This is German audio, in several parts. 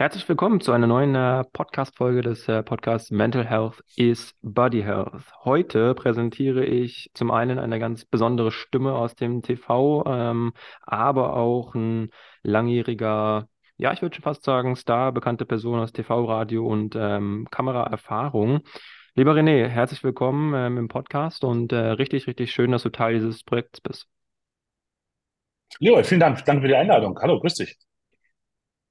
Herzlich willkommen zu einer neuen äh, Podcast-Folge des äh, Podcasts Mental Health is Body Health. Heute präsentiere ich zum einen eine ganz besondere Stimme aus dem TV, ähm, aber auch ein langjähriger, ja, ich würde schon fast sagen, Star, bekannte Person aus TV, Radio und ähm, Kameraerfahrung. Lieber René, herzlich willkommen ähm, im Podcast und äh, richtig, richtig schön, dass du Teil dieses Projekts bist. Leo, vielen Dank. Danke für die Einladung. Hallo, grüß dich.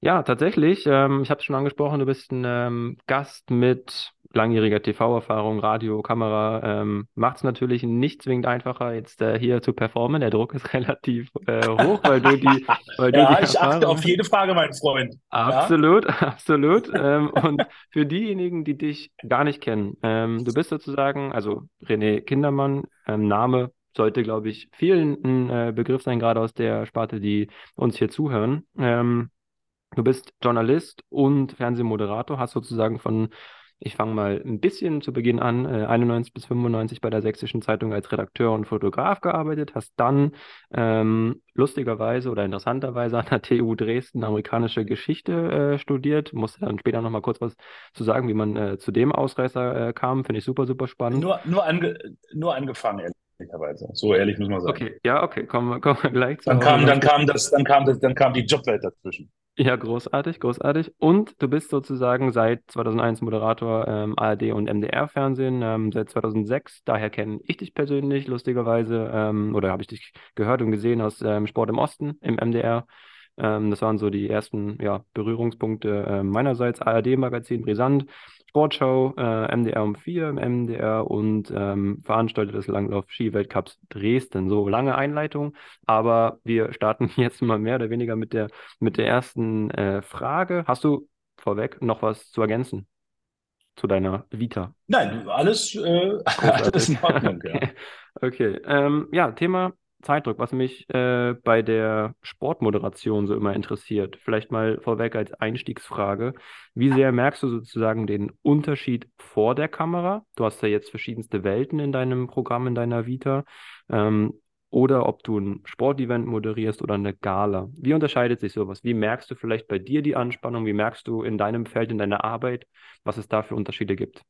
Ja, tatsächlich. Ähm, ich habe es schon angesprochen, du bist ein ähm, Gast mit langjähriger TV-Erfahrung, Radio, Kamera. Ähm, Macht es natürlich nicht zwingend einfacher, jetzt äh, hier zu performen. Der Druck ist relativ äh, hoch, weil du die. Weil ja, du die ich achte auf jede Frage, mein Freund. Absolut, ja? absolut. ähm, und für diejenigen, die dich gar nicht kennen, ähm, du bist sozusagen, also René Kindermann, ähm, Name sollte, glaube ich, vielen ein äh, Begriff sein, gerade aus der Sparte, die uns hier zuhören. Ähm, Du bist Journalist und Fernsehmoderator, hast sozusagen von, ich fange mal ein bisschen zu Beginn an, äh, 91 bis 95 bei der Sächsischen Zeitung als Redakteur und Fotograf gearbeitet, hast dann ähm, lustigerweise oder interessanterweise an der TU Dresden amerikanische Geschichte äh, studiert. Musste dann später nochmal kurz was zu sagen, wie man äh, zu dem Ausreißer äh, kam. Finde ich super, super spannend. Nur, nur, ange nur angefangen, ehrlicherweise. So ehrlich muss man sagen. Okay, ja, okay, kommen, kommen wir gleich zu. Dann kam, dann kam das, dann kam das, dann kam die Jobwelt dazwischen. Ja, großartig, großartig. Und du bist sozusagen seit 2001 Moderator ähm, ARD und MDR-Fernsehen, ähm, seit 2006. Daher kenne ich dich persönlich, lustigerweise, ähm, oder habe ich dich gehört und gesehen aus ähm, Sport im Osten im MDR. Ähm, das waren so die ersten ja, Berührungspunkte äh, meinerseits. ARD-Magazin, brisant. Sportschau, äh, MDR um 4 im MDR und ähm, veranstaltet des Langlauf-Ski-Weltcups Dresden. So lange Einleitung, aber wir starten jetzt mal mehr oder weniger mit der, mit der ersten äh, Frage. Hast du vorweg noch was zu ergänzen zu deiner Vita? Nein, alles, äh, alles in Ordnung. Ja, okay. Ähm, ja Thema Zeitdruck, was mich äh, bei der Sportmoderation so immer interessiert. Vielleicht mal vorweg als Einstiegsfrage. Wie sehr merkst du sozusagen den Unterschied vor der Kamera? Du hast ja jetzt verschiedenste Welten in deinem Programm, in deiner Vita. Ähm, oder ob du ein Sportevent moderierst oder eine Gala. Wie unterscheidet sich sowas? Wie merkst du vielleicht bei dir die Anspannung? Wie merkst du in deinem Feld, in deiner Arbeit, was es da für Unterschiede gibt?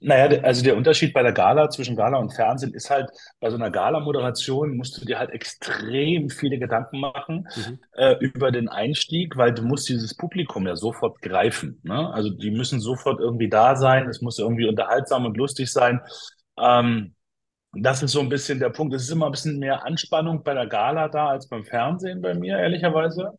Naja, also der Unterschied bei der Gala zwischen Gala und Fernsehen ist halt, bei so einer Gala-Moderation musst du dir halt extrem viele Gedanken machen mhm. äh, über den Einstieg, weil du musst dieses Publikum ja sofort greifen. Ne? Also die müssen sofort irgendwie da sein, es muss irgendwie unterhaltsam und lustig sein. Ähm, das ist so ein bisschen der Punkt. Es ist immer ein bisschen mehr Anspannung bei der Gala da als beim Fernsehen bei mir, ehrlicherweise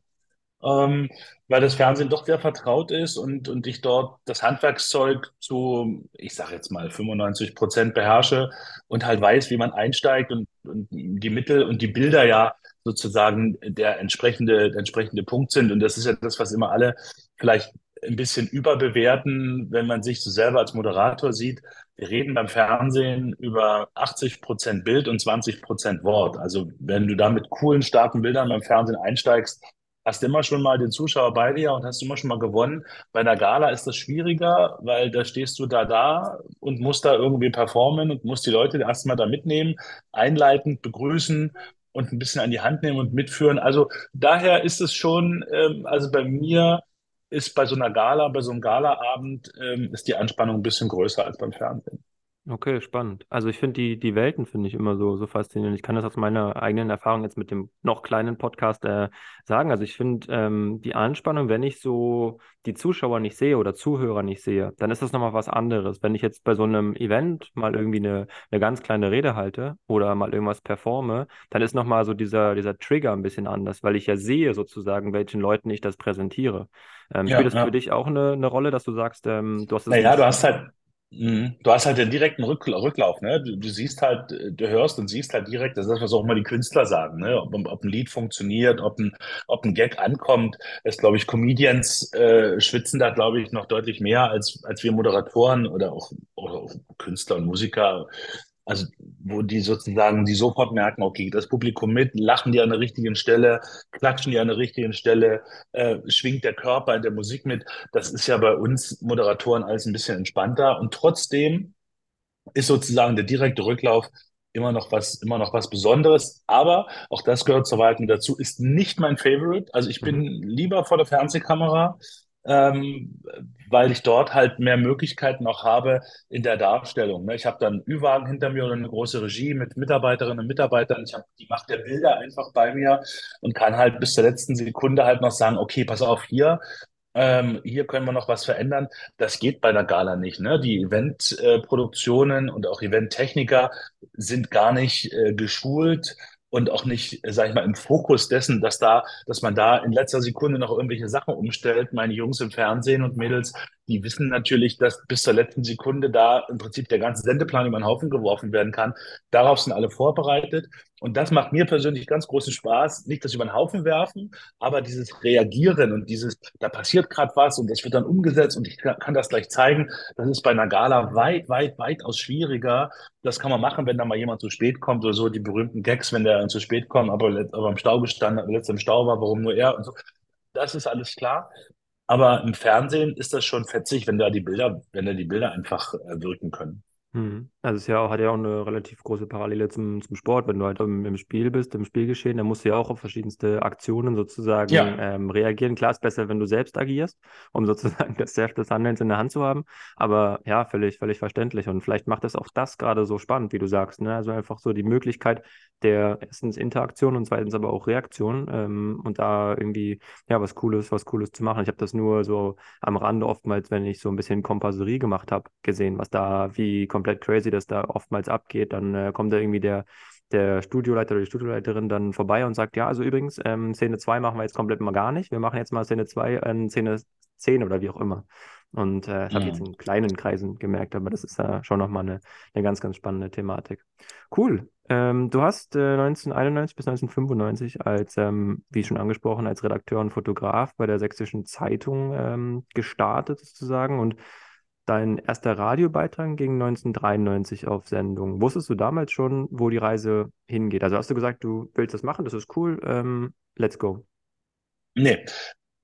ähm, weil das Fernsehen doch sehr vertraut ist und, und ich dort das Handwerkszeug zu, ich sage jetzt mal, 95 Prozent beherrsche und halt weiß, wie man einsteigt und, und die Mittel und die Bilder ja sozusagen der entsprechende, der entsprechende Punkt sind. Und das ist ja das, was immer alle vielleicht ein bisschen überbewerten, wenn man sich so selber als Moderator sieht. Wir reden beim Fernsehen über 80 Prozent Bild und 20 Prozent Wort. Also wenn du da mit coolen, starken Bildern beim Fernsehen einsteigst, hast immer schon mal den Zuschauer bei dir und hast immer schon mal gewonnen. Bei einer Gala ist das schwieriger, weil da stehst du da da und musst da irgendwie performen und musst die Leute erstmal da mitnehmen, einleitend begrüßen und ein bisschen an die Hand nehmen und mitführen. Also daher ist es schon, ähm, also bei mir ist bei so einer Gala, bei so einem Galaabend, ähm, ist die Anspannung ein bisschen größer als beim Fernsehen. Okay, spannend. Also ich finde die, die Welten finde ich immer so, so faszinierend. Ich kann das aus meiner eigenen Erfahrung jetzt mit dem noch kleinen Podcast äh, sagen. Also ich finde ähm, die Anspannung, wenn ich so die Zuschauer nicht sehe oder Zuhörer nicht sehe, dann ist das nochmal was anderes. Wenn ich jetzt bei so einem Event mal irgendwie eine, eine ganz kleine Rede halte oder mal irgendwas performe, dann ist nochmal so dieser, dieser Trigger ein bisschen anders, weil ich ja sehe sozusagen, welchen Leuten ich das präsentiere. Ähm, ja, spielt das ja. für dich auch eine, eine Rolle, dass du sagst, ähm, du hast es Naja, du hast halt. Du hast halt den direkten Rücklauf, ne? Du, du, siehst halt, du hörst und siehst halt direkt, das ist das, was auch immer die Künstler sagen, ne? Ob, ob ein Lied funktioniert, ob ein, ob ein Gag ankommt. Das glaube ich, Comedians äh, schwitzen da, glaube ich, noch deutlich mehr als, als wir Moderatoren oder auch, oder auch Künstler und Musiker. Also, wo die sozusagen, die sofort merken, okay, das Publikum mit, lachen die an der richtigen Stelle, klatschen die an der richtigen Stelle, äh, schwingt der Körper in der Musik mit. Das ist ja bei uns Moderatoren alles ein bisschen entspannter. Und trotzdem ist sozusagen der direkte Rücklauf immer noch was, immer noch was Besonderes. Aber auch das gehört zur Wahrheit dazu, ist nicht mein Favorite. Also ich bin mhm. lieber vor der Fernsehkamera, ähm, weil ich dort halt mehr Möglichkeiten auch habe in der Darstellung. Ne? Ich habe dann Ü-Wagen hinter mir oder eine große Regie mit Mitarbeiterinnen und Mitarbeitern. Ich habe die Macht der Bilder einfach bei mir und kann halt bis zur letzten Sekunde halt noch sagen, okay, pass auf, hier ähm, hier können wir noch was verändern. Das geht bei der Gala nicht. Ne? Die Eventproduktionen und auch Eventtechniker sind gar nicht äh, geschult und auch nicht, sag ich mal, im Fokus dessen, dass da, dass man da in letzter Sekunde noch irgendwelche Sachen umstellt. Meine Jungs im Fernsehen und Mädels, die wissen natürlich, dass bis zur letzten Sekunde da im Prinzip der ganze Sendeplan über den Haufen geworfen werden kann. Darauf sind alle vorbereitet. Und das macht mir persönlich ganz großen Spaß. Nicht das über den Haufen werfen, aber dieses Reagieren und dieses, da passiert gerade was und das wird dann umgesetzt und ich kann das gleich zeigen. Das ist bei einer Gala weit, weit, weitaus schwieriger. Das kann man machen, wenn da mal jemand zu spät kommt oder so, die berühmten Gags, wenn der zu spät kommt, aber, aber im Stau gestanden, letztes im Stau war, warum nur er und so. Das ist alles klar. Aber im Fernsehen ist das schon fetzig, wenn da die Bilder, wenn da die Bilder einfach äh, wirken können. Mhm. Also es ja hat ja auch eine relativ große Parallele zum, zum Sport. Wenn du halt im, im Spiel bist, im Spielgeschehen, dann musst du ja auch auf verschiedenste Aktionen sozusagen Ja, ähm, reagieren. Klar ist besser, wenn du selbst agierst, um sozusagen das Heft des Handelns in der Hand zu haben. Aber ja, völlig, völlig verständlich. Und vielleicht macht es auch das gerade so spannend, wie du sagst. Ne? Also einfach so die Möglichkeit der erstens Interaktion und zweitens aber auch Reaktion ähm, und da irgendwie ja was Cooles, was Cooles zu machen. Ich habe das nur so am Rande oftmals, wenn ich so ein bisschen Kompasserie gemacht habe, gesehen, was da wie komplett crazy das da oftmals abgeht. Dann äh, kommt da irgendwie der der Studioleiter oder die Studioleiterin dann vorbei und sagt, ja, also übrigens, ähm, Szene 2 machen wir jetzt komplett mal gar nicht. Wir machen jetzt mal Szene 2 äh, Szene 10 oder wie auch immer. Und äh, das habe ich jetzt in kleinen Kreisen gemerkt, aber das ist ja schon nochmal eine, eine ganz, ganz spannende Thematik. Cool. Ähm, du hast äh, 1991 bis 1995 als, ähm, wie schon angesprochen, als Redakteur und Fotograf bei der Sächsischen Zeitung ähm, gestartet sozusagen und dein erster Radiobeitrag ging 1993 auf Sendung. Wusstest du damals schon, wo die Reise hingeht? Also hast du gesagt, du willst das machen, das ist cool, ähm, let's go. Nee,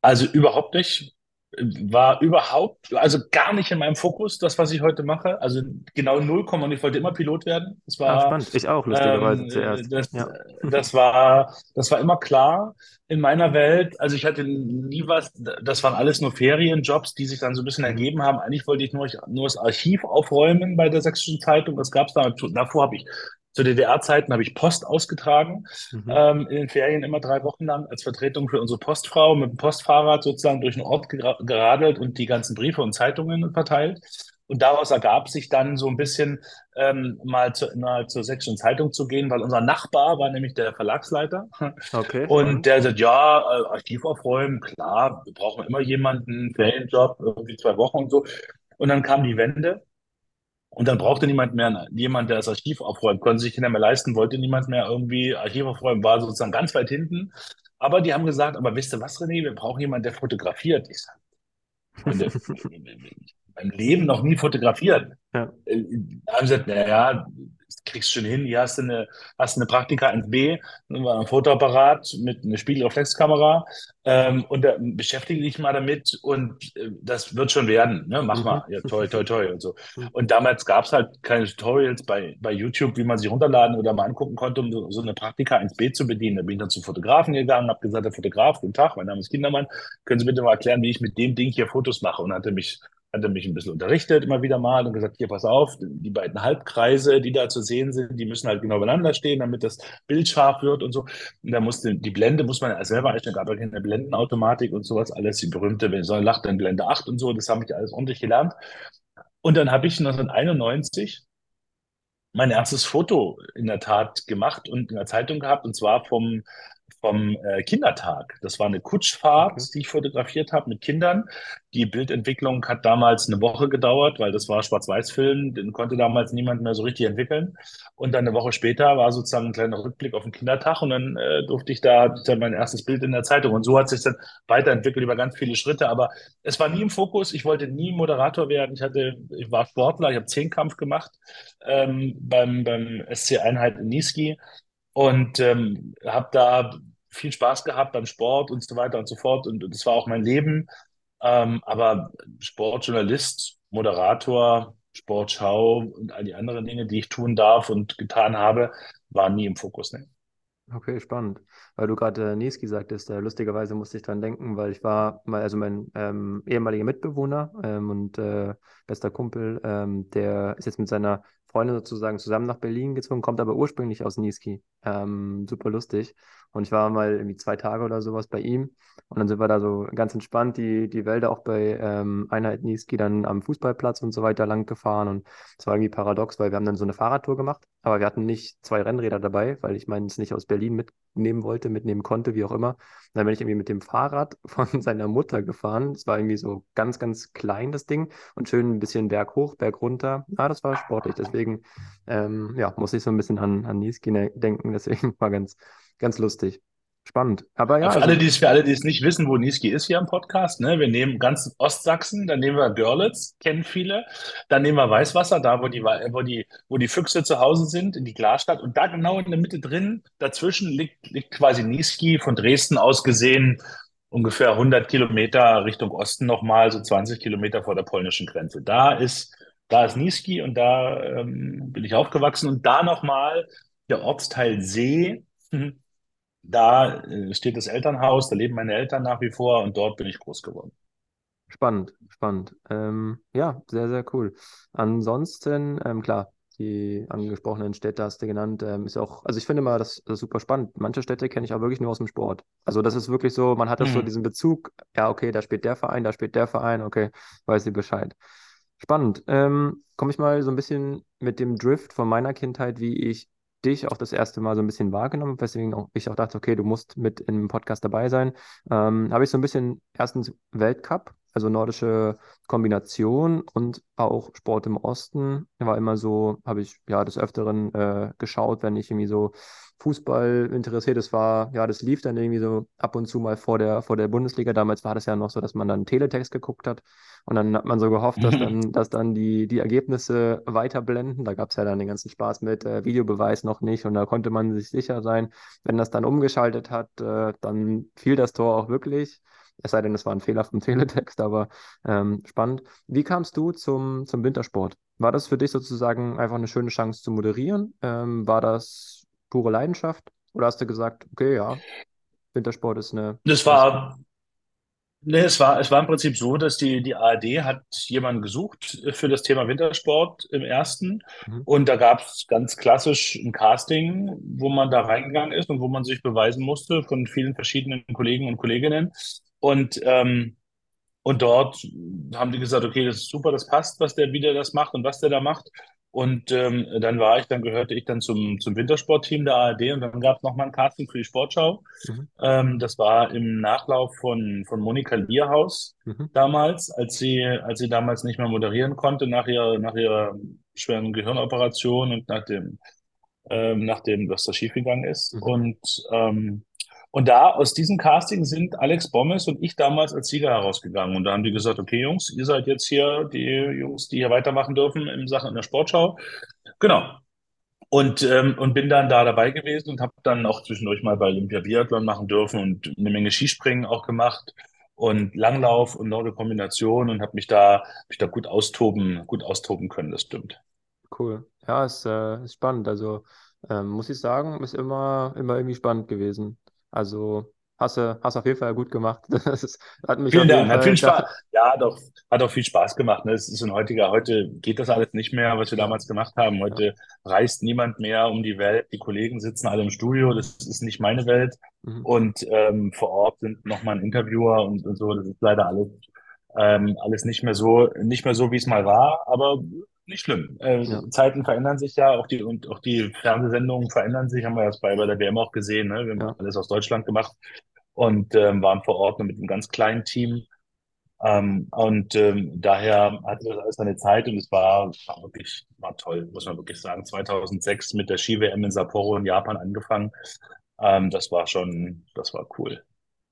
also überhaupt nicht war überhaupt, also gar nicht in meinem Fokus, das, was ich heute mache. Also genau null und ich wollte immer Pilot werden. Das war, ah, spannend. Ich auch, lustigerweise ähm, zuerst. Das, ja. das, war, das war immer klar in meiner Welt. Also ich hatte nie was, das waren alles nur Ferienjobs, die sich dann so ein bisschen ergeben haben. Eigentlich wollte ich nur, nur das Archiv aufräumen bei der Sächsischen Zeitung. Das gab es da. Davor habe ich zu DDR-Zeiten habe ich Post ausgetragen, mhm. ähm, in den Ferien immer drei Wochen lang als Vertretung für unsere Postfrau mit dem Postfahrrad sozusagen durch den Ort geradelt und die ganzen Briefe und Zeitungen verteilt. Und daraus ergab sich dann so ein bisschen ähm, mal, zu, mal zur Sächsischen Zeitung zu gehen, weil unser Nachbar war nämlich der Verlagsleiter. Okay. Und der sagt, ja, äh, Archiv aufräumen, klar, wir brauchen immer jemanden, Ferienjob, irgendwie zwei Wochen und so. Und dann kam die Wende und dann brauchte niemand mehr jemand, der das Archiv aufräumt, konnte sich nicht mehr leisten, wollte niemand mehr irgendwie Archiv aufräumen, war sozusagen ganz weit hinten. Aber die haben gesagt, aber wisst ihr was, René, wir brauchen jemanden, der fotografiert. Ich sage, beim Leben noch nie fotografiert. Ja. Äh, da haben sie gesagt, naja, kriegst schon hin, hier hast du eine, hast eine Praktika 1B, ein Fotoapparat mit einer Spiegelreflexkamera ähm, und da beschäftige dich mal damit und äh, das wird schon werden, ne? mach mhm. mal, ja, toi, toi, toi und so. Mhm. Und damals gab es halt keine Tutorials bei, bei YouTube, wie man sich runterladen oder mal angucken konnte, um so, so eine Praktika 1B zu bedienen. Da bin ich dann zum Fotografen gegangen, habe gesagt, der Fotograf, guten Tag, mein Name ist Kindermann, können Sie bitte mal erklären, wie ich mit dem Ding hier Fotos mache? Und hatte mich hat er mich ein bisschen unterrichtet, immer wieder mal und gesagt, hier, pass auf, die beiden Halbkreise, die da zu sehen sind, die müssen halt genau beieinander stehen, damit das Bild scharf wird und so. Und da musste, die Blende muss man selber einstellen, gab ja keine Blendenautomatik und sowas, alles die berühmte, wenn ich so lacht, dann Blende 8 und so, das habe ich alles ordentlich gelernt. Und dann habe ich 1991 mein erstes Foto in der Tat gemacht und in der Zeitung gehabt, und zwar vom vom äh, Kindertag. Das war eine Kutschfahrt, okay. die ich fotografiert habe mit Kindern. Die Bildentwicklung hat damals eine Woche gedauert, weil das war Schwarz-Weiß-Film, den konnte damals niemand mehr so richtig entwickeln. Und dann eine Woche später war sozusagen ein kleiner Rückblick auf den Kindertag und dann äh, durfte ich da dann mein erstes Bild in der Zeitung. Und so hat sich dann weiterentwickelt über ganz viele Schritte. Aber es war nie im Fokus. Ich wollte nie Moderator werden. Ich hatte, ich war Sportler, ich habe Zehnkampf gemacht ähm, beim, beim SC Einheit in Niski und ähm, habe da viel Spaß gehabt beim Sport und so weiter und so fort. Und, das war auch mein Leben. Ähm, aber Sportjournalist, Moderator, Sportschau und all die anderen Dinge, die ich tun darf und getan habe, waren nie im Fokus. Ne? Okay, spannend. Weil du gerade äh, Niski sagtest, äh, lustigerweise musste ich dran denken, weil ich war mal, also mein ähm, ehemaliger Mitbewohner ähm, und äh, bester Kumpel, ähm, der ist jetzt mit seiner Freundin sozusagen zusammen nach Berlin gezogen, kommt aber ursprünglich aus Niski. Ähm, super lustig. Und ich war mal irgendwie zwei Tage oder sowas bei ihm. Und dann sind wir da so ganz entspannt die, die Wälder auch bei ähm, Einheit Niski dann am Fußballplatz und so weiter lang gefahren. Und es war irgendwie paradox, weil wir haben dann so eine Fahrradtour gemacht, aber wir hatten nicht zwei Rennräder dabei, weil ich meinen es nicht aus Berlin mitnehmen wollte, mitnehmen konnte, wie auch immer. Und dann bin ich irgendwie mit dem Fahrrad von seiner Mutter gefahren. Es war irgendwie so ganz, ganz klein, das Ding. Und schön ein bisschen Berg hoch, Berg runter. Ah, das war sportlich. Deswegen, ähm, ja, muss ich so ein bisschen an, an Niski ne-, denken. Deswegen war ganz, ganz lustig. Spannend. Aber ja. Für, also, alle, die es, für alle, die es nicht wissen, wo Niski ist hier im Podcast, ne? wir nehmen ganz Ostsachsen, dann nehmen wir Görlitz, kennen viele, dann nehmen wir Weißwasser, da wo die, wo die, wo die Füchse zu Hause sind, in die Glasstadt. Und da genau in der Mitte drin, dazwischen liegt, liegt quasi Niski von Dresden aus gesehen ungefähr 100 Kilometer Richtung Osten nochmal, so 20 Kilometer vor der polnischen Grenze. Da ist, da ist Niski und da ähm, bin ich aufgewachsen. Und da nochmal der Ortsteil See. Mhm da äh, steht das Elternhaus, da leben meine Eltern nach wie vor und dort bin ich groß geworden. Spannend, spannend. Ähm, ja, sehr, sehr cool. Ansonsten, ähm, klar, die angesprochenen Städte hast du genannt, ähm, ist auch, also ich finde mal das, das super spannend. Manche Städte kenne ich auch wirklich nur aus dem Sport. Also das ist wirklich so, man hat das mhm. so diesen Bezug, ja, okay, da spielt der Verein, da spielt der Verein, okay, weiß ich Bescheid. Spannend. Ähm, Komme ich mal so ein bisschen mit dem Drift von meiner Kindheit, wie ich dich auch das erste Mal so ein bisschen wahrgenommen, weswegen auch, ich auch dachte, okay, du musst mit im Podcast dabei sein. Ähm, habe ich so ein bisschen erstens Weltcup, also nordische Kombination und auch Sport im Osten. War immer so, habe ich ja des Öfteren äh, geschaut, wenn ich irgendwie so Fußball interessiert. Das war, ja, das lief dann irgendwie so ab und zu mal vor der, vor der Bundesliga. Damals war das ja noch so, dass man dann Teletext geguckt hat und dann hat man so gehofft, dass dann, dass dann die, die Ergebnisse weiterblenden. Da gab es ja dann den ganzen Spaß mit äh, Videobeweis noch nicht und da konnte man sich sicher sein, wenn das dann umgeschaltet hat, äh, dann fiel das Tor auch wirklich. Es sei denn, es war ein Fehler vom Teletext, aber ähm, spannend. Wie kamst du zum, zum Wintersport? War das für dich sozusagen einfach eine schöne Chance zu moderieren? Ähm, war das pure Leidenschaft? Oder hast du gesagt, okay, ja, Wintersport ist eine. Das war, nee, es war, es war im Prinzip so, dass die, die ARD hat jemanden gesucht für das Thema Wintersport im ersten. Mhm. Und da gab es ganz klassisch ein Casting, wo man da reingegangen ist und wo man sich beweisen musste von vielen verschiedenen Kollegen und Kolleginnen. Und ähm, und dort haben die gesagt, okay, das ist super, das passt, was der wieder das macht und was der da macht. Und ähm, dann war ich, dann gehörte ich dann zum, zum Wintersportteam der ARD und dann gab es nochmal ein Casting für die Sportschau. Mhm. Ähm, das war im Nachlauf von, von Monika Lierhaus mhm. damals, als sie, als sie damals nicht mehr moderieren konnte nach ihrer, nach ihrer schweren Gehirnoperation und nach dem, ähm, nach dem, was da schiefgegangen ist. Mhm. Und ähm, und da aus diesem Casting sind Alex Bommes und ich damals als Sieger herausgegangen. Und da haben die gesagt, okay, Jungs, ihr seid jetzt hier die Jungs, die hier weitermachen dürfen in Sachen in der Sportschau. Genau. Und, ähm, und bin dann da dabei gewesen und habe dann auch zwischendurch mal bei Olympia Biathlon machen dürfen und eine Menge Skispringen auch gemacht und Langlauf und noch Kombination und habe mich da, mich da gut austoben, gut austoben können, das stimmt. Cool. Ja, ist, äh, ist spannend. Also ähm, muss ich sagen, ist immer, immer irgendwie spannend gewesen. Also hast du hast auf jeden Fall gut gemacht. Das ist, hat mich Vielen Dank, hat viel Spaß. Ja, doch, hat auch viel Spaß gemacht. Ne? Es ist ein heutiger, heute geht das alles nicht mehr, was wir damals gemacht haben. Heute ja. reist niemand mehr um die Welt. Die Kollegen sitzen alle im Studio. Das ist nicht meine Welt. Mhm. Und ähm, vor Ort sind nochmal ein Interviewer und, und, so. Das ist leider alles, ähm, alles nicht mehr so, nicht mehr so, wie es mal war. Aber nicht schlimm. Äh, ja. Zeiten verändern sich ja, auch die und auch die Fernsehsendungen verändern sich, haben wir das bei, bei der WM auch gesehen. Ne? Wir haben ja. alles aus Deutschland gemacht und ähm, waren vor Ort mit einem ganz kleinen Team. Ähm, und ähm, daher hatte das alles seine Zeit und es war, war wirklich war toll, muss man wirklich sagen. 2006 mit der Ski-WM in Sapporo in Japan angefangen. Ähm, das war schon, das war cool.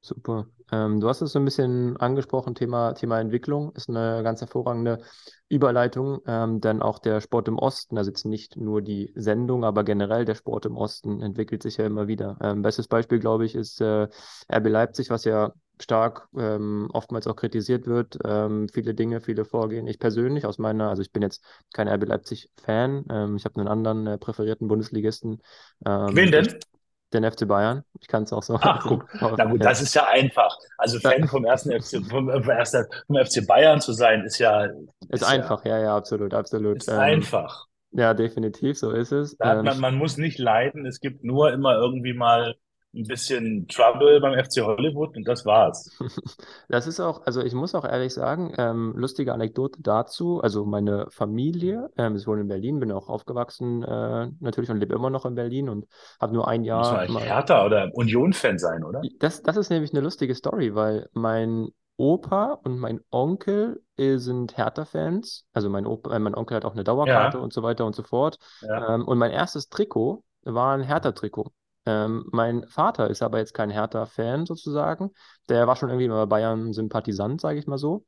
Super. Ähm, du hast es so ein bisschen angesprochen, Thema, Thema Entwicklung ist eine ganz hervorragende Überleitung, ähm, denn auch der Sport im Osten, also jetzt nicht nur die Sendung, aber generell der Sport im Osten entwickelt sich ja immer wieder. Ähm, bestes Beispiel, glaube ich, ist äh, RB Leipzig, was ja stark ähm, oftmals auch kritisiert wird. Ähm, viele Dinge, viele Vorgehen. Ich persönlich aus meiner, also ich bin jetzt kein RB Leipzig-Fan. Ähm, ich habe einen anderen äh, präferierten Bundesligisten. Ähm, Wen denn? Den FC Bayern. Ich kann es auch so. Ach, guck. Na gut, das ist ja einfach. Also Fan vom ersten FC, vom, vom, vom FC Bayern zu sein, ist ja. Ist, ist einfach, ja, ja, absolut, absolut. Ist ähm, einfach. Ja, definitiv, so ist es. Ähm, man, man muss nicht leiden. Es gibt nur immer irgendwie mal ein bisschen Trouble beim FC Hollywood und das war's. Das ist auch, also ich muss auch ehrlich sagen, ähm, lustige Anekdote dazu. Also meine Familie, ähm, ich wohne in Berlin, bin auch aufgewachsen äh, natürlich und lebe immer noch in Berlin und habe nur ein Jahr. Muss man eigentlich Hertha oder Union-Fan sein, oder? Das, das ist nämlich eine lustige Story, weil mein Opa und mein Onkel äh, sind Hertha-Fans. Also mein, Opa, äh, mein Onkel hat auch eine Dauerkarte ja. und so weiter und so fort. Ja. Ähm, und mein erstes Trikot war ein Hertha-Trikot. Ähm, mein Vater ist aber jetzt kein Hertha-Fan sozusagen. Der war schon irgendwie bei Bayern Sympathisant, sage ich mal so.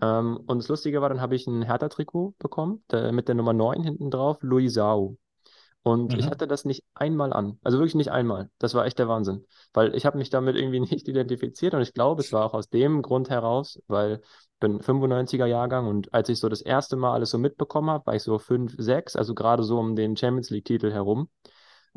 Ähm, und das Lustige war, dann habe ich ein Hertha-Trikot bekommen, der, mit der Nummer 9 hinten drauf, Luisao. Und mhm. ich hatte das nicht einmal an. Also wirklich nicht einmal. Das war echt der Wahnsinn. Weil ich habe mich damit irgendwie nicht identifiziert und ich glaube, es war auch aus dem Grund heraus, weil ich bin 95er Jahrgang und als ich so das erste Mal alles so mitbekommen habe, war ich so 5, 6, also gerade so um den Champions League-Titel herum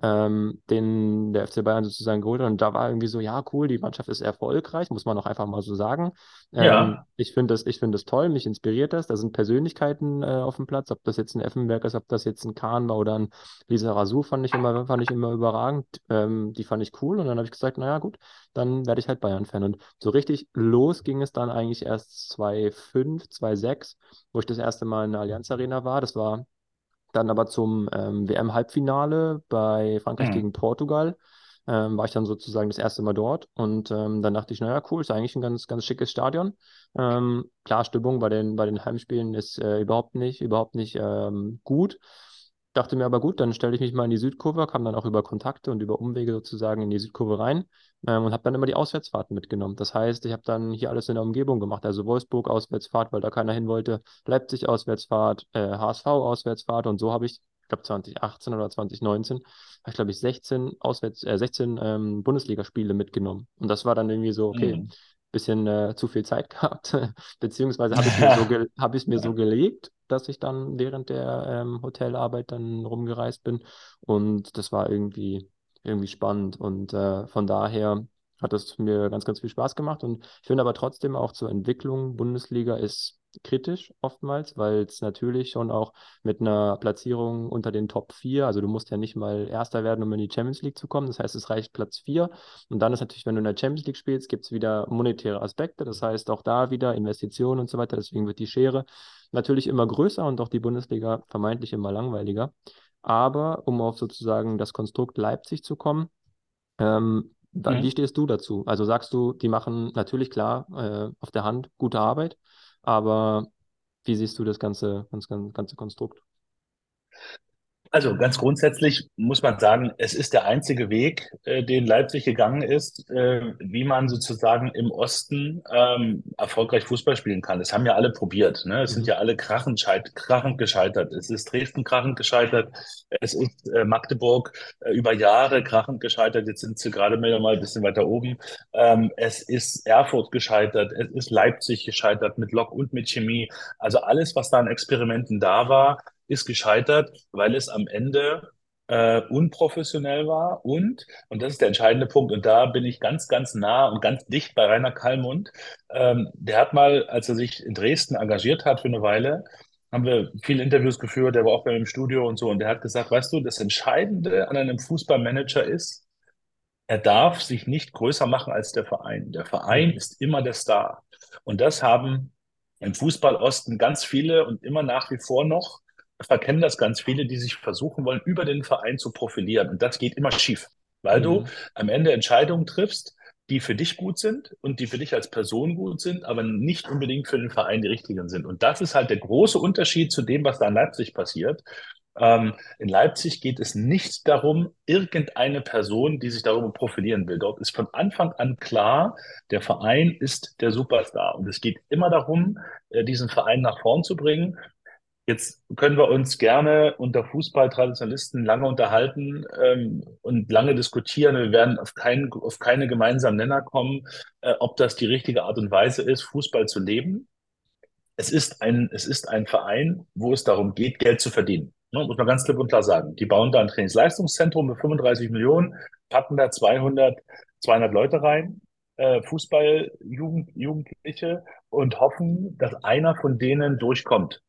ähm, den der FC Bayern sozusagen geholt hat. Und da war irgendwie so, ja, cool, die Mannschaft ist erfolgreich, muss man auch einfach mal so sagen. Ähm, ja. Ich finde das, ich das toll, mich inspiriert das. Da sind Persönlichkeiten äh, auf dem Platz, ob das jetzt ein Effenberg ist, ob das jetzt ein Kahn war oder ein Lisa Rasu, fand ich immer, fand ich immer überragend. Ähm, die fand ich cool. Und dann habe ich gesagt, naja, gut, dann werde ich halt Bayern-Fan. Und so richtig los ging es dann eigentlich erst 2005, 2006, wo ich das erste Mal in der Allianz Arena war. Das war dann aber zum ähm, WM-Halbfinale bei Frankreich mhm. gegen Portugal. Ähm, war ich dann sozusagen das erste Mal dort und ähm, dann dachte ich, naja, cool, ist eigentlich ein ganz, ganz schickes Stadion. Ähm, klar, Stimmung bei den, bei den Heimspielen ist äh, überhaupt nicht, überhaupt nicht ähm, gut. Dachte mir aber gut, dann stelle ich mich mal in die Südkurve, kam dann auch über Kontakte und über Umwege sozusagen in die Südkurve rein ähm, und habe dann immer die Auswärtsfahrten mitgenommen. Das heißt, ich habe dann hier alles in der Umgebung gemacht, also Wolfsburg Auswärtsfahrt, weil da keiner hin wollte, Leipzig Auswärtsfahrt, äh, HSV Auswärtsfahrt und so habe ich, ich glaube 2018 oder 2019, habe ich glaube ich 16 Auswärts, äh, 16 ähm, Bundesligaspiele mitgenommen. Und das war dann irgendwie so, okay, mhm bisschen äh, zu viel Zeit gehabt, beziehungsweise habe ich mir, so hab ich mir so gelegt, dass ich dann während der ähm, Hotelarbeit dann rumgereist bin. Und das war irgendwie, irgendwie spannend. Und äh, von daher hat es mir ganz, ganz viel Spaß gemacht. Und ich finde aber trotzdem auch zur Entwicklung Bundesliga ist kritisch oftmals, weil es natürlich schon auch mit einer Platzierung unter den Top 4, also du musst ja nicht mal Erster werden, um in die Champions League zu kommen. Das heißt, es reicht Platz 4. Und dann ist natürlich, wenn du in der Champions League spielst, gibt es wieder monetäre Aspekte. Das heißt, auch da wieder Investitionen und so weiter. Deswegen wird die Schere natürlich immer größer und auch die Bundesliga vermeintlich immer langweiliger. Aber um auf sozusagen das Konstrukt Leipzig zu kommen, ähm, dann, mhm. wie stehst du dazu? Also sagst du, die machen natürlich klar äh, auf der Hand gute Arbeit, aber wie siehst du das ganze, ganze, ganze Konstrukt? Also ganz grundsätzlich muss man sagen, es ist der einzige Weg, äh, den Leipzig gegangen ist, äh, wie man sozusagen im Osten ähm, erfolgreich Fußball spielen kann. Das haben ja alle probiert. Ne? Es mhm. sind ja alle krachend, krachend gescheitert. Es ist Dresden krachend gescheitert. Es ist äh, Magdeburg äh, über Jahre krachend gescheitert. Jetzt sind sie gerade wieder mal ein bisschen weiter oben. Ähm, es ist Erfurt gescheitert. Es ist Leipzig gescheitert mit Lok und mit Chemie. Also alles, was da an Experimenten da war, ist gescheitert, weil es am Ende äh, unprofessionell war und, und das ist der entscheidende Punkt, und da bin ich ganz, ganz nah und ganz dicht bei Rainer Kallmund. Ähm, der hat mal, als er sich in Dresden engagiert hat für eine Weile, haben wir viele Interviews geführt, der war auch bei mir im Studio und so, und der hat gesagt, weißt du, das Entscheidende an einem Fußballmanager ist, er darf sich nicht größer machen als der Verein. Der Verein ist immer der Star. Und das haben im Fußball Osten ganz viele und immer nach wie vor noch verkennen das ganz viele, die sich versuchen wollen, über den Verein zu profilieren. Und das geht immer schief, weil mhm. du am Ende Entscheidungen triffst, die für dich gut sind und die für dich als Person gut sind, aber nicht unbedingt für den Verein die richtigen sind. Und das ist halt der große Unterschied zu dem, was da in Leipzig passiert. Ähm, in Leipzig geht es nicht darum, irgendeine Person, die sich darüber profilieren will. Dort ist von Anfang an klar, der Verein ist der Superstar. Und es geht immer darum, äh, diesen Verein nach vorn zu bringen. Jetzt können wir uns gerne unter Fußballtraditionalisten lange unterhalten ähm, und lange diskutieren. Wir werden auf, kein, auf keine gemeinsamen Nenner kommen, äh, ob das die richtige Art und Weise ist, Fußball zu leben. Es ist ein, es ist ein Verein, wo es darum geht, Geld zu verdienen. Ne, muss man ganz klipp und klar sagen. Die bauen da ein Trainingsleistungszentrum mit 35 Millionen, packen da 200, 200 Leute rein, äh, Fußball, Jugend, Jugendliche und hoffen, dass einer von denen durchkommt.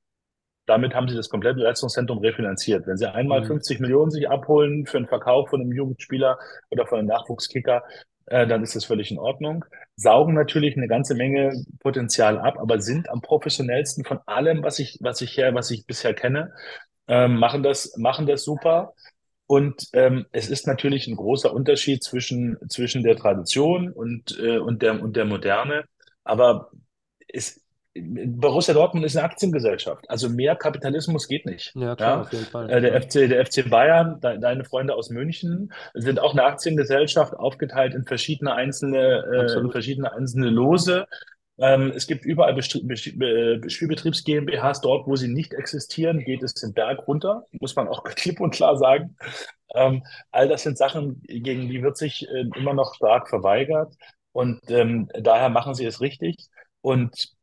Damit haben sie das komplette Leistungszentrum refinanziert. Wenn sie einmal mhm. 50 Millionen sich abholen für einen Verkauf von einem Jugendspieler oder von einem Nachwuchskicker, äh, dann ist das völlig in Ordnung. Saugen natürlich eine ganze Menge Potenzial ab, aber sind am professionellsten von allem, was ich, was ich her, was ich bisher kenne, ähm, machen das, machen das super. Und ähm, es ist natürlich ein großer Unterschied zwischen, zwischen der Tradition und, äh, und, der, und der Moderne. Aber es, Borussia Dortmund ist eine Aktiengesellschaft. Also mehr Kapitalismus geht nicht. Ja, klar, ja? auf jeden Fall. Äh, der, FC, der FC Bayern, de, deine Freunde aus München, sind auch eine Aktiengesellschaft, aufgeteilt in verschiedene einzelne, äh, in verschiedene einzelne Lose. Ähm, es gibt überall Spielbetriebs GmbHs, dort, wo sie nicht existieren, geht es den Berg runter, muss man auch klipp und klar sagen. Ähm, all das sind Sachen, gegen die wird sich äh, immer noch stark verweigert. Und ähm, daher machen sie es richtig. Und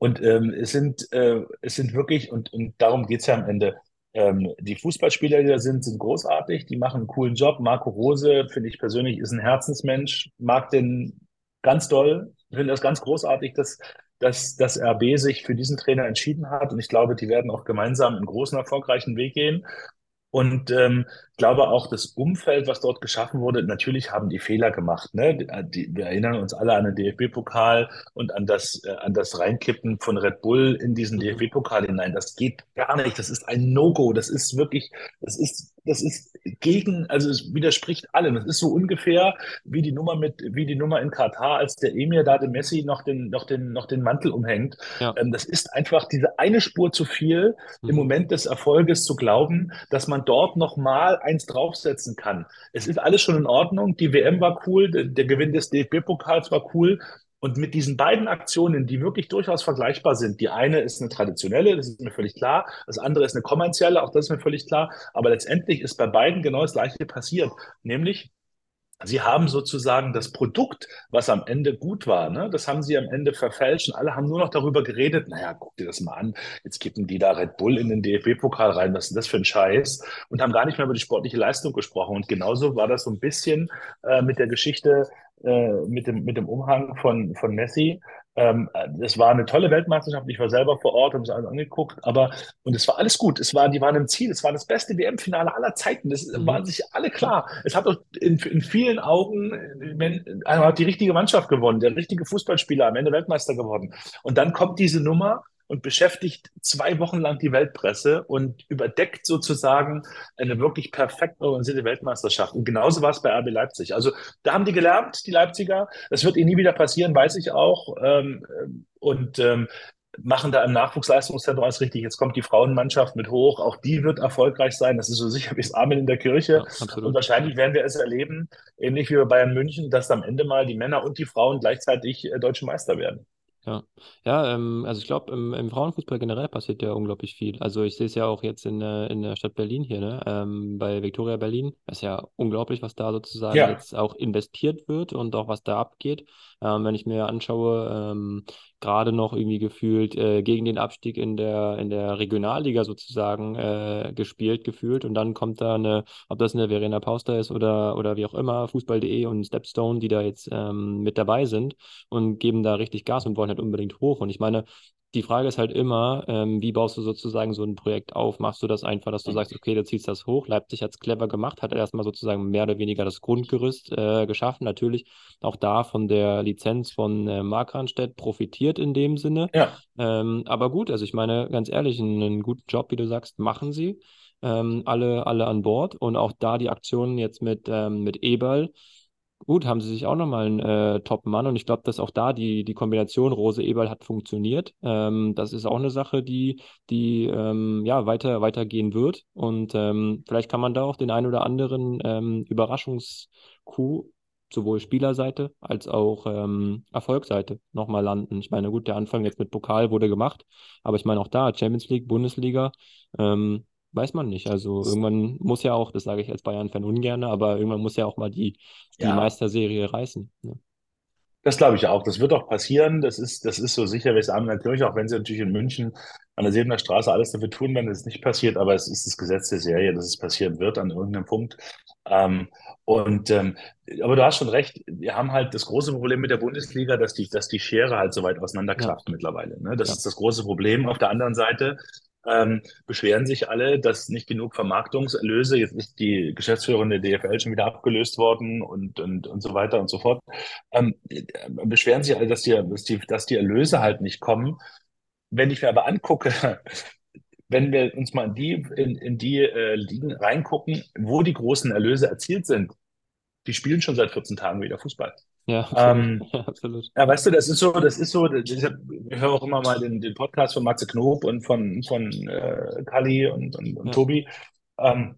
und ähm, es sind, äh, es sind wirklich, und, und darum geht's ja am Ende, ähm, die Fußballspieler, die da sind, sind großartig, die machen einen coolen Job. Marco Rose, finde ich persönlich, ist ein Herzensmensch, mag den ganz doll, finde das ganz großartig, dass, dass dass RB sich für diesen Trainer entschieden hat. Und ich glaube, die werden auch gemeinsam einen großen, erfolgreichen Weg gehen. Und ähm, glaube auch das Umfeld, was dort geschaffen wurde, natürlich haben die Fehler gemacht. Ne? Die, wir erinnern uns alle an den DFB-Pokal und an das, äh, an das Reinkippen von Red Bull in diesen mhm. DFB-Pokal hinein. Das geht gar nicht. Das ist ein No-Go. Das ist wirklich, das ist, das ist gegen, also es widerspricht allem. Das ist so ungefähr wie die Nummer mit, wie die Nummer in Katar, als der Emir da dem Messi noch den, noch den, noch den Mantel umhängt. Ja. Ähm, das ist einfach diese eine Spur zu viel mhm. im Moment des Erfolges zu glauben, dass man dort noch mal eins draufsetzen kann. Es ist alles schon in Ordnung. Die WM war cool, der, der Gewinn des DFB-Pokals war cool. Und mit diesen beiden Aktionen, die wirklich durchaus vergleichbar sind, die eine ist eine traditionelle, das ist mir völlig klar, das andere ist eine kommerzielle, auch das ist mir völlig klar, aber letztendlich ist bei beiden genau das Gleiche passiert, nämlich Sie haben sozusagen das Produkt, was am Ende gut war, ne, das haben sie am Ende verfälscht und alle haben nur noch darüber geredet, naja, guck dir das mal an, jetzt kippen die da Red Bull in den DFB-Pokal rein, was ist das für ein Scheiß? Und haben gar nicht mehr über die sportliche Leistung gesprochen. Und genauso war das so ein bisschen äh, mit der Geschichte, äh, mit, dem, mit dem Umhang von, von Messi. Ähm, es war eine tolle Weltmeisterschaft. Ich war selber vor Ort, habe es alles angeguckt, aber und es war alles gut. Es war, die waren im Ziel. Es war das beste WM-Finale aller Zeiten. Das mhm. waren sich alle klar. Es hat doch in, in vielen Augen wenn, also hat die richtige Mannschaft gewonnen, der richtige Fußballspieler am Ende Weltmeister geworden. Und dann kommt diese Nummer und beschäftigt zwei Wochen lang die Weltpresse und überdeckt sozusagen eine wirklich perfekt organisierte Weltmeisterschaft. Und genauso war es bei RB Leipzig. Also da haben die gelernt, die Leipziger. Das wird ihnen nie wieder passieren, weiß ich auch. Ähm, und ähm, machen da im Nachwuchsleistungszentrum alles richtig. Jetzt kommt die Frauenmannschaft mit hoch. Auch die wird erfolgreich sein. Das ist so sicher wie das Amen in der Kirche. Ja, und wahrscheinlich werden wir es erleben, ähnlich wie bei Bayern München, dass am Ende mal die Männer und die Frauen gleichzeitig äh, deutsche Meister werden. Ja, ja, ähm, also ich glaube, im, im Frauenfußball generell passiert ja unglaublich viel. Also ich sehe es ja auch jetzt in, äh, in der Stadt Berlin hier, ne? Ähm, bei Victoria Berlin. Das ist ja unglaublich, was da sozusagen Ja, jetzt auch investiert wird und auch was da abgeht. Ähm, wenn ich mir anschaue, ähm, gerade noch irgendwie gefühlt äh, gegen den Abstieg in der, in der Regionalliga sozusagen äh, gespielt, gefühlt. Und dann kommt da eine, ob das eine Verena Pauster ist oder, oder wie auch immer, Fußball.de und Stepstone, die da jetzt ähm, mit dabei sind und geben da richtig Gas und wollen halt unbedingt hoch. Und ich meine, die Frage ist halt immer, ähm, wie baust du sozusagen so ein Projekt auf? Machst du das einfach, dass du sagst, okay, du ziehst das hoch? Leipzig hat es clever gemacht, hat erstmal sozusagen mehr oder weniger das Grundgerüst äh, geschaffen. Natürlich auch da von der Lizenz von äh, Mark Ranstedt profitiert in dem Sinne. Ja. Ähm, aber gut, also ich meine, ganz ehrlich, einen, einen guten Job, wie du sagst, machen sie. Ähm, alle, alle an Bord und auch da die Aktionen jetzt mit, ähm, mit Eberl gut, haben sie sich auch nochmal einen äh, Top-Mann und ich glaube, dass auch da die, die Kombination Rose Eberl hat funktioniert. Ähm, das ist auch eine Sache, die, die ähm, ja, weiter, weitergehen wird und ähm, vielleicht kann man da auch den einen oder anderen ähm, Überraschungskuh sowohl Spielerseite als auch ähm, Erfolgsseite nochmal landen. Ich meine, gut, der Anfang jetzt mit Pokal wurde gemacht, aber ich meine auch da, Champions League, Bundesliga, ähm, weiß man nicht. Also irgendwann muss ja auch, das sage ich als Bayern-Fan ungern, aber irgendwann muss ja auch mal die, die ja. Meisterserie reißen. Ne? Das glaube ich auch. Das wird auch passieren. Das ist, das ist so sicher wie es Abend natürlich, auch wenn sie natürlich in München an der Sebener Straße alles dafür tun dass es nicht passiert. Aber es ist das Gesetz der Serie, dass es passieren wird an irgendeinem Punkt. Ähm, und ähm, aber du hast schon recht. Wir haben halt das große Problem mit der Bundesliga, dass die, dass die Schere halt so weit auseinanderklafft ja. mittlerweile. Ne? Das ja. ist das große Problem. Auf der anderen Seite ähm, beschweren sich alle, dass nicht genug Vermarktungserlöse, jetzt ist die Geschäftsführerin der DFL schon wieder abgelöst worden und, und, und so weiter und so fort, ähm, beschweren sich alle, dass die, dass, die, dass die Erlöse halt nicht kommen. Wenn ich mir aber angucke, wenn wir uns mal in die, in, in die äh, Ligen reingucken, wo die großen Erlöse erzielt sind, die spielen schon seit 14 Tagen wieder Fußball. Ja, ähm, ja, absolut. Ja, weißt du, das ist so, das ist so, ich, höre auch immer mal den, den Podcast von Matze Knob und von, von äh, Kali und, und, und ja. Tobi. Ähm,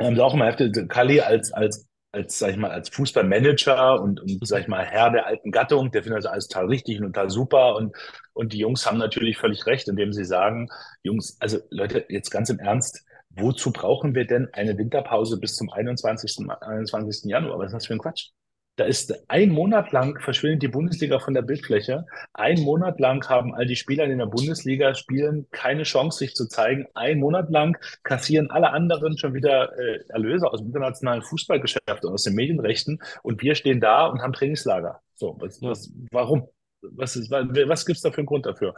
haben sie auch immer heftig, Kali als, als, als, sag ich mal, als Fußballmanager und, und, sag ich mal, Herr der alten Gattung, der findet das alles total richtig und total super und, und die Jungs haben natürlich völlig recht, indem sie sagen, Jungs, also Leute, jetzt ganz im Ernst, wozu brauchen wir denn eine Winterpause bis zum 21. 21. Januar? Was ist das für ein Quatsch? Da ist ein Monat lang verschwindet die Bundesliga von der Bildfläche. Ein Monat lang haben all die Spieler, die in der Bundesliga spielen, keine Chance, sich zu zeigen. Ein Monat lang kassieren alle anderen schon wieder äh, Erlöse aus dem internationalen Fußballgeschäft und aus den Medienrechten. Und wir stehen da und haben Trainingslager. So, was, was, warum? Was, ist, was, was gibt es da für einen Grund dafür?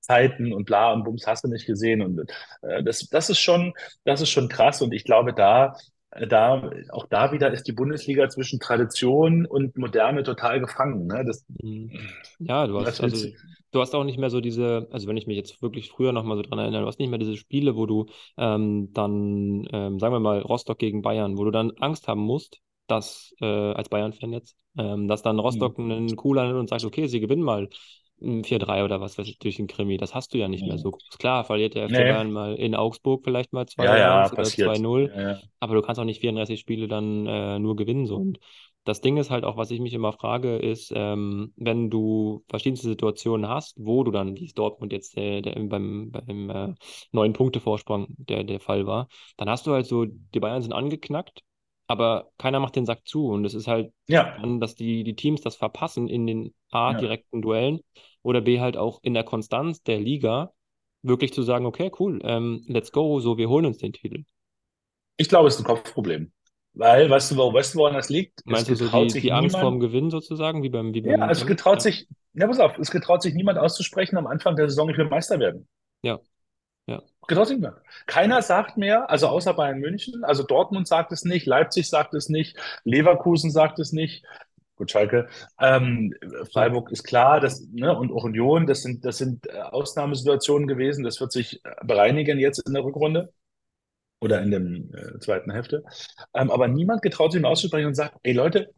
Zeiten und bla und Bums hast du nicht gesehen. Und äh, das, das ist schon, das ist schon krass. Und ich glaube, da da, auch da wieder ist die Bundesliga zwischen Tradition und Moderne total gefangen. Ne? Das, mhm. ja, du hast, also, du hast auch nicht mehr so diese, also wenn ich mich jetzt wirklich früher nochmal so dran erinnere, du hast nicht mehr diese Spiele, wo du ähm, dann, ähm, sagen wir mal, Rostock gegen Bayern, wo du dann Angst haben musst, dass, äh, als Bayern-Fan jetzt, ähm, dass dann Rostock mhm. einen Cooler nimmt und sagt, okay, sie gewinnen mal 4-3 oder was weiß ich durch den Krimi. Das hast du ja nicht mehr so. Ist klar, verliert der FC nee. Bayern mal in Augsburg vielleicht mal 2 ja, ja, oder 2-0. Ja. Aber du kannst auch nicht 34 Spiele dann äh, nur gewinnen. So. Und das Ding ist halt auch, was ich mich immer frage, ist, ähm, wenn du verschiedenste Situationen hast, wo du dann, wie es Dortmund jetzt äh, der, beim, beim äh, neuen Punktevorsprung der, der Fall war, dann hast du halt so, die Bayern sind angeknackt aber keiner macht den Sack zu. Und es ist halt, ja. dann, dass die, die Teams das verpassen in den A, ja. direkten Duellen oder B, halt auch in der Konstanz der Liga, wirklich zu sagen, okay, cool, ähm, let's go, so, wir holen uns den Titel. Ich glaube, es ist ein Kopfproblem. Weil, weißt du, wo, weißt du woran das liegt? Meinst du so die, die Angst vorm Gewinn sozusagen, wie beim, wie beim Ja, es getraut sich, ja, pass auf, es getraut sich niemand auszusprechen am Anfang der Saison, ich will Meister werden. Ja. Ja. Getraut sich mehr. Keiner sagt mehr, also außer Bayern München, also Dortmund sagt es nicht, Leipzig sagt es nicht, Leverkusen sagt es nicht, gut, Schalke, ähm, Freiburg ist klar, das, ne, und auch Union, das sind, das sind äh, Ausnahmesituationen gewesen, das wird sich äh, bereinigen jetzt in der Rückrunde oder in dem äh, zweiten Hälfte. Ähm, aber niemand getraut sich mehr auszusprechen und sagt, ey Leute,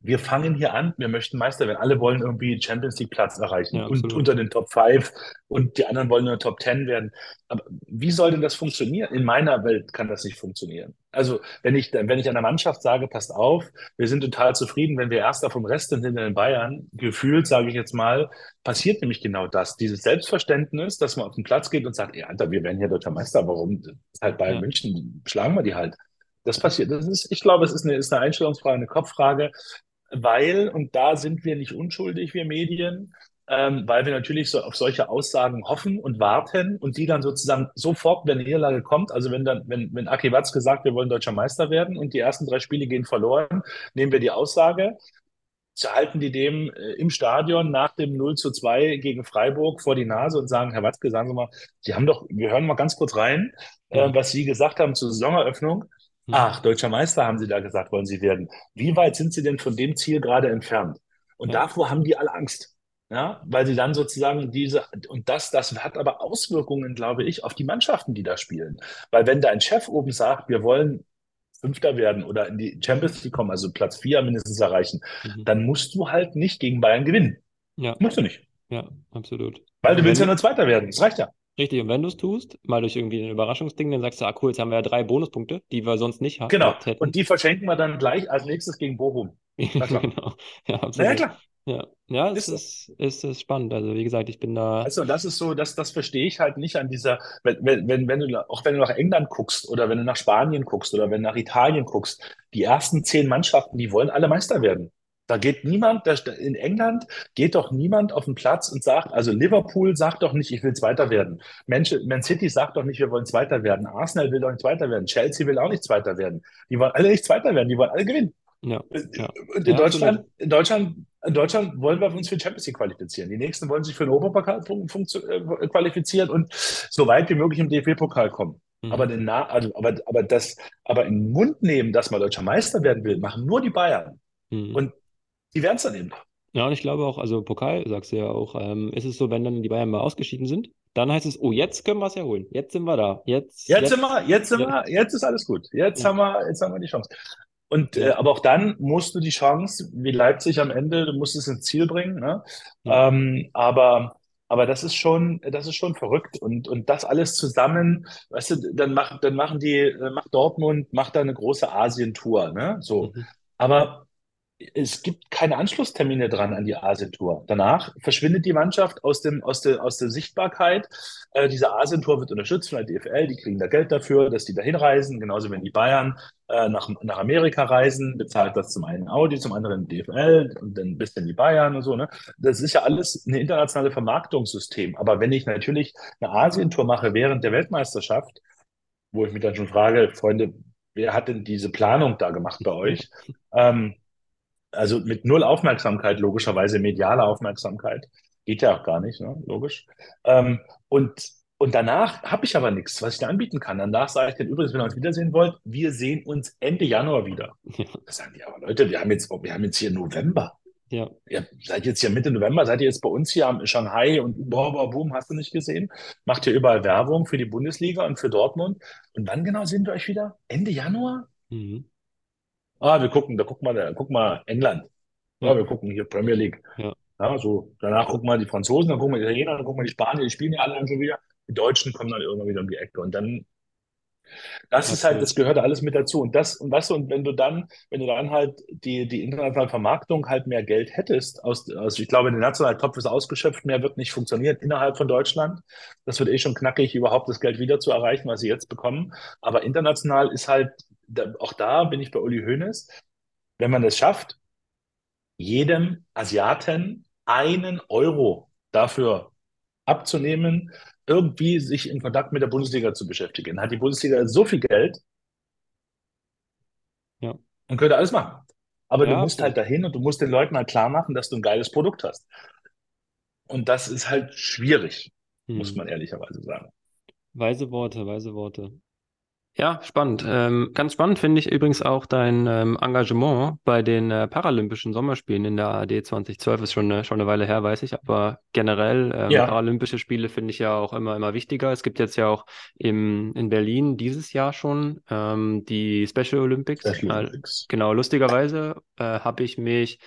wir fangen hier an, wir möchten Meister werden. Alle wollen irgendwie Champions League Platz erreichen ja, und unter den Top 5 und die anderen wollen nur Top 10 werden. Aber wie soll denn das funktionieren? In meiner Welt kann das nicht funktionieren. Also, wenn ich, wenn ich einer Mannschaft sage, passt auf, wir sind total zufrieden, wenn wir Erster vom Rest sind hinter den Bayern, gefühlt, sage ich jetzt mal, passiert nämlich genau das. Dieses Selbstverständnis, dass man auf den Platz geht und sagt, ey, Alter, wir werden hier deutscher Meister, warum? Das ist halt Bayern ja. München, schlagen wir die halt. Das passiert. Das ist, ich glaube, es ist eine, ist eine Einstellungsfrage, eine Kopffrage weil, und da sind wir nicht unschuldig, wir Medien, ähm, weil wir natürlich so auf solche Aussagen hoffen und warten und die dann sozusagen sofort, wenn eine Niederlage kommt, also wenn dann, wenn, wenn Aki Watz gesagt, wir wollen deutscher Meister werden und die ersten drei Spiele gehen verloren, nehmen wir die Aussage, halten die dem äh, im Stadion nach dem 0 zu 2 gegen Freiburg vor die Nase und sagen, Herr Watzke, sagen Sie mal, Sie haben doch, wir hören mal ganz kurz rein, äh, was Sie gesagt haben zur Saisoneröffnung. Hm. Ach, deutscher Meister haben Sie da gesagt, wollen Sie werden. Wie weit sind Sie denn von dem Ziel gerade entfernt? Und ja. davor haben die alle Angst. Ja, weil sie dann sozusagen diese, und das, das hat aber Auswirkungen, glaube ich, auf die Mannschaften, die da spielen. Weil wenn da ein Chef oben sagt, wir wollen Fünfter werden oder in die Champions League kommen, also Platz vier mindestens erreichen, mhm. dann musst du halt nicht gegen Bayern gewinnen. Ja. Musst du nicht. Ja, absolut. Weil du willst ja nur Zweiter werden. Das reicht ja. Richtig, und wenn du es tust, mal durch irgendwie ein Überraschungsding, dann sagst du, ah cool, jetzt haben wir ja drei Bonuspunkte, die wir sonst nicht haben. Genau, und die verschenken wir dann gleich als nächstes gegen Bochum. genau, ja, absolut. Ja, klar. Ja, ja es ist, ist, ist, spannend. Also wie gesagt, ich bin da. Also das ist so, das, das verstehe ich halt nicht an dieser, wenn, wenn, wenn du, auch wenn du nach England guckst oder wenn du nach Spanien guckst oder wenn du nach Italien guckst, die ersten zehn Mannschaften, die wollen alle Meister werden. Da geht niemand, in England geht doch niemand auf den Platz und sagt, also Liverpool sagt doch nicht, ich will Zweiter werden. Man City sagt doch nicht, wir wollen Zweiter werden. Arsenal will doch nicht Zweiter werden. Chelsea will auch nicht Zweiter werden. Die wollen alle nicht Zweiter werden, die wollen alle gewinnen. Ja, ja. Und in, ja, Deutschland, in, Deutschland, in Deutschland wollen wir uns für Champions League qualifizieren. Die nächsten wollen sich für den Europapokal äh, qualifizieren und so weit wie möglich im DFB-Pokal kommen. Mhm. Aber, den also, aber, aber, das, aber in den Mund nehmen, dass man deutscher Meister werden will, machen nur die Bayern. Mhm. Und die werden es dann eben. Ja, und ich glaube auch, also Pokal, sagst du ja auch, ähm, ist es so, wenn dann die Bayern mal ausgeschieden sind, dann heißt es, oh, jetzt können wir es ja holen. Jetzt sind wir da. Jetzt, jetzt, jetzt sind wir, jetzt sind ja. wir, jetzt ist alles gut. Jetzt ja. haben wir, jetzt haben wir die Chance. Und ja. äh, aber auch dann musst du die Chance, wie Leipzig am Ende, du musst es ins Ziel bringen. Ne? Ähm, aber aber das ist schon, das ist schon verrückt. Und, und das alles zusammen, weißt du, dann, mach, dann machen die, macht Dortmund, macht da eine große Asientour, ne? So. Mhm. Aber es gibt keine Anschlusstermine dran an die Asientour. Danach verschwindet die Mannschaft aus, dem, aus, der, aus der Sichtbarkeit. Äh, diese Asientour wird unterstützt von der DFL, die kriegen da Geld dafür, dass die da hinreisen. Genauso wenn die Bayern äh, nach, nach Amerika reisen, bezahlt das zum einen Audi, zum anderen DFL und dann ein bisschen die Bayern und so. Ne? Das ist ja alles ein internationales Vermarktungssystem. Aber wenn ich natürlich eine Asientour mache während der Weltmeisterschaft, wo ich mich dann schon frage, Freunde, wer hat denn diese Planung da gemacht bei euch? Ähm, also mit null Aufmerksamkeit, logischerweise mediale Aufmerksamkeit. Geht ja auch gar nicht, ne? logisch. Ähm, und, und danach habe ich aber nichts, was ich da anbieten kann. Danach sage ich dann übrigens, wenn ihr uns wiedersehen wollt, wir sehen uns Ende Januar wieder. Ja. Da sagen die, aber Leute, wir haben jetzt, wir haben jetzt hier November. Ja. Ihr seid jetzt hier Mitte November, seid ihr jetzt bei uns hier am Shanghai und boah, boah, boom, hast du nicht gesehen? Macht ihr überall Werbung für die Bundesliga und für Dortmund. Und wann genau sehen wir euch wieder? Ende Januar? Mhm. Ah, wir gucken, da guck mal, da guck mal England. Ja, wir gucken hier Premier League. Ja. ja. so danach gucken wir die Franzosen, dann gucken wir die Italiener, dann gucken wir die Spanier, die spielen ja alle schon wieder. Die Deutschen kommen dann irgendwann wieder um die Ecke und dann das ist halt, das gehört alles mit dazu. Und das, und weißt du, und wenn du dann, wenn du dann halt die, die internationale Vermarktung halt mehr Geld hättest, aus, also ich glaube, der nationale Topf ist ausgeschöpft, mehr wird nicht funktionieren innerhalb von Deutschland. Das wird eh schon knackig, überhaupt das Geld wieder zu erreichen, was sie jetzt bekommen. Aber international ist halt da, auch da bin ich bei Uli Hoeneß, wenn man es schafft, jedem Asiaten einen Euro dafür abzunehmen, irgendwie sich in Kontakt mit der Bundesliga zu beschäftigen. Hat die Bundesliga so viel Geld ja. und könnte alles machen. Aber ja, du musst halt dahin und du musst den Leuten halt klar machen, dass du ein geiles Produkt hast. Und das ist halt schwierig, hm. muss man ehrlicherweise sagen. Weise Worte, weise Worte. Ja, spannend. Ähm, ganz spannend finde ich übrigens auch dein ähm, Engagement bei den äh, Paralympischen Sommerspielen in der AD 2012. Ist schon, äh, schon eine Weile her, weiß ich, aber generell ähm, ja. Paralympische Spiele finde ich ja auch immer, immer wichtiger. Es gibt jetzt ja auch im, in Berlin dieses Jahr schon ähm, die Special Olympics. Special Olympics. Äh, genau, lustigerweise äh, habe ich mich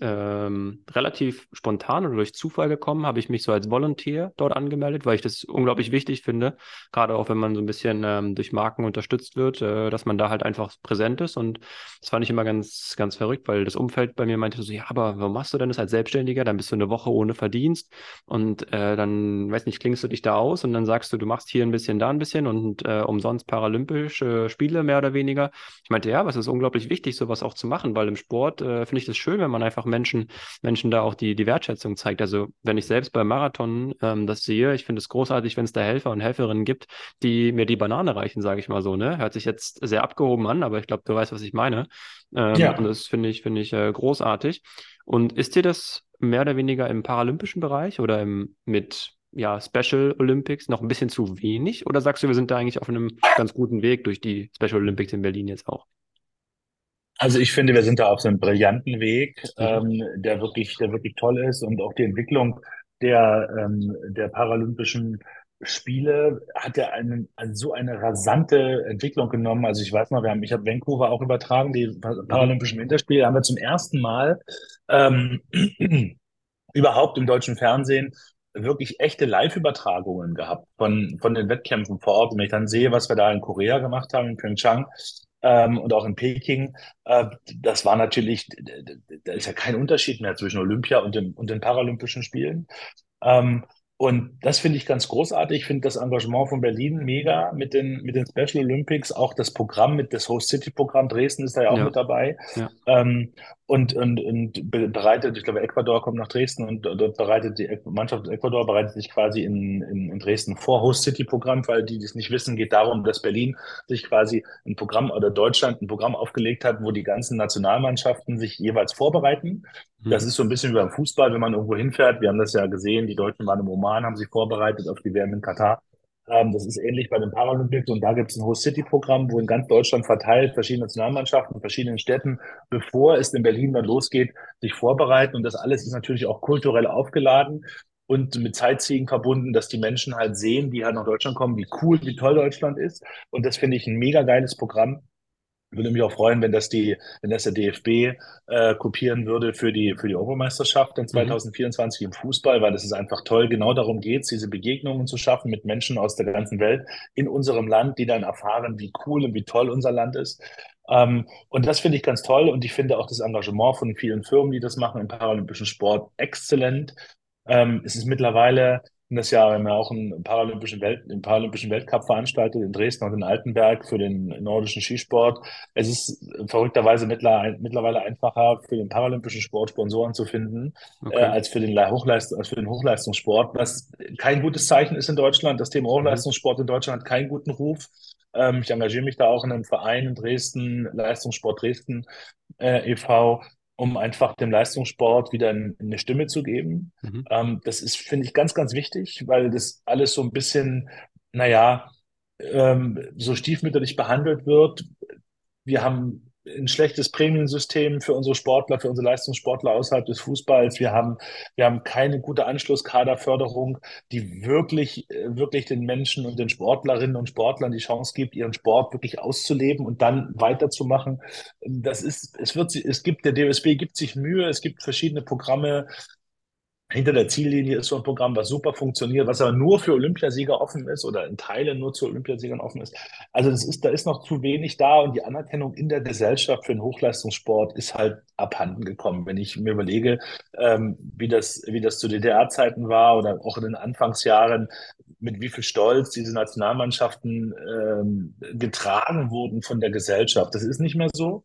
ähm, relativ spontan oder durch Zufall gekommen, habe ich mich so als Volunteer dort angemeldet, weil ich das unglaublich wichtig finde, gerade auch wenn man so ein bisschen ähm, durch Marken unterstützt wird, äh, dass man da halt einfach präsent ist und das fand ich immer ganz, ganz verrückt, weil das Umfeld bei mir meinte so, ja, aber warum machst du denn das als Selbstständiger? Dann bist du eine Woche ohne Verdienst und äh, dann, weiß nicht, klingst du dich da aus und dann sagst du, du machst hier ein bisschen, da ein bisschen und äh, umsonst paralympische Spiele mehr oder weniger. Ich meinte, ja, aber es ist unglaublich wichtig, sowas auch zu machen, weil im Sport äh, finde ich das schön, wenn man einfach Menschen, Menschen da auch die, die Wertschätzung zeigt. Also wenn ich selbst beim Marathon ähm, das sehe, ich finde es großartig, wenn es da Helfer und Helferinnen gibt, die mir die Banane reichen, sage ich mal so. Ne? Hört sich jetzt sehr abgehoben an, aber ich glaube, du weißt, was ich meine. Ähm, ja. Und das finde ich, finde ich äh, großartig. Und ist dir das mehr oder weniger im paralympischen Bereich oder im, mit ja, Special Olympics noch ein bisschen zu wenig? Oder sagst du, wir sind da eigentlich auf einem ganz guten Weg durch die Special Olympics in Berlin jetzt auch? Also ich finde, wir sind da auf so einem brillanten Weg, ähm, der wirklich, der wirklich toll ist und auch die Entwicklung der, ähm, der paralympischen Spiele hat er einen, also so eine rasante Entwicklung genommen. Also ich weiß noch, wir haben, ich habe Vancouver auch übertragen, die mhm. Paralympischen Winterspiele haben wir zum ersten Mal ähm, überhaupt im deutschen Fernsehen wirklich echte Live-Übertragungen gehabt von, von den Wettkämpfen vor Ort. Und wenn ich dann sehe, was wir da in Korea gemacht haben, in Pyeongchang ähm, und auch in Peking, äh, das war natürlich, da ist ja kein Unterschied mehr zwischen Olympia und den, und den Paralympischen Spielen. Ähm, und das finde ich ganz großartig. Ich finde das Engagement von Berlin mega mit den, mit den Special Olympics. Auch das Programm mit das Host City Programm Dresden ist da ja auch ja. mit dabei. Ja. Ähm, und, und, und bereitet, ich glaube, Ecuador kommt nach Dresden und dort bereitet die Mannschaft Ecuador bereitet sich quasi in, in, in Dresden vor Host City Programm, weil die, die es nicht wissen, geht darum, dass Berlin sich quasi ein Programm oder Deutschland ein Programm aufgelegt hat, wo die ganzen Nationalmannschaften sich jeweils vorbereiten. Mhm. Das ist so ein bisschen wie beim Fußball, wenn man irgendwo hinfährt. Wir haben das ja gesehen, die Deutschen waren im Oman, haben sich vorbereitet auf die WM in Katar. Ähm, das ist ähnlich bei den Paralympics und da gibt es ein Host City Programm, wo in ganz Deutschland verteilt verschiedene Nationalmannschaften in verschiedenen Städten, bevor es in Berlin dann losgeht, sich vorbereiten. Und das alles ist natürlich auch kulturell aufgeladen und mit Zeitziehen verbunden, dass die Menschen halt sehen, die halt nach Deutschland kommen, wie cool, wie toll Deutschland ist. Und das finde ich ein mega geiles Programm würde mich auch freuen, wenn das die, wenn das der DFB äh, kopieren würde für die für die Europameisterschaft dann 2024 mhm. im Fußball, weil das ist einfach toll. Genau darum geht es, diese Begegnungen zu schaffen mit Menschen aus der ganzen Welt in unserem Land, die dann erfahren, wie cool und wie toll unser Land ist. Ähm, und das finde ich ganz toll und ich finde auch das Engagement von vielen Firmen, die das machen im paralympischen Sport, exzellent. Ähm, es ist mittlerweile das Jahr haben wir auch einen paralympischen, Welt, einen paralympischen Weltcup veranstaltet in Dresden und in Altenberg für den nordischen Skisport. Es ist verrückterweise mittlerweile einfacher für den paralympischen Sport Sponsoren zu finden okay. äh, als, für den Hochleist als für den Hochleistungssport, was kein gutes Zeichen ist in Deutschland. Das Thema Hochleistungssport in Deutschland hat keinen guten Ruf. Ähm, ich engagiere mich da auch in einem Verein in Dresden, Leistungssport Dresden äh, e.V., um einfach dem Leistungssport wieder eine Stimme zu geben. Mhm. Ähm, das ist, finde ich, ganz, ganz wichtig, weil das alles so ein bisschen, naja, ähm, so stiefmütterlich behandelt wird. Wir haben ein schlechtes Prämiensystem für unsere Sportler, für unsere Leistungssportler außerhalb des Fußballs. Wir haben, wir haben keine gute Anschlusskaderförderung, die wirklich, wirklich den Menschen und den Sportlerinnen und Sportlern die Chance gibt, ihren Sport wirklich auszuleben und dann weiterzumachen. Das ist, es wird, es gibt, der DSB gibt sich Mühe, es gibt verschiedene Programme, hinter der Ziellinie ist so ein Programm, was super funktioniert, was aber nur für Olympiasieger offen ist oder in Teilen nur zu Olympiasiegern offen ist. Also das ist, da ist noch zu wenig da und die Anerkennung in der Gesellschaft für den Hochleistungssport ist halt abhanden gekommen. Wenn ich mir überlege, ähm, wie das, wie das zu DDR-Zeiten war oder auch in den Anfangsjahren, mit wie viel Stolz diese Nationalmannschaften ähm, getragen wurden von der Gesellschaft. Das ist nicht mehr so.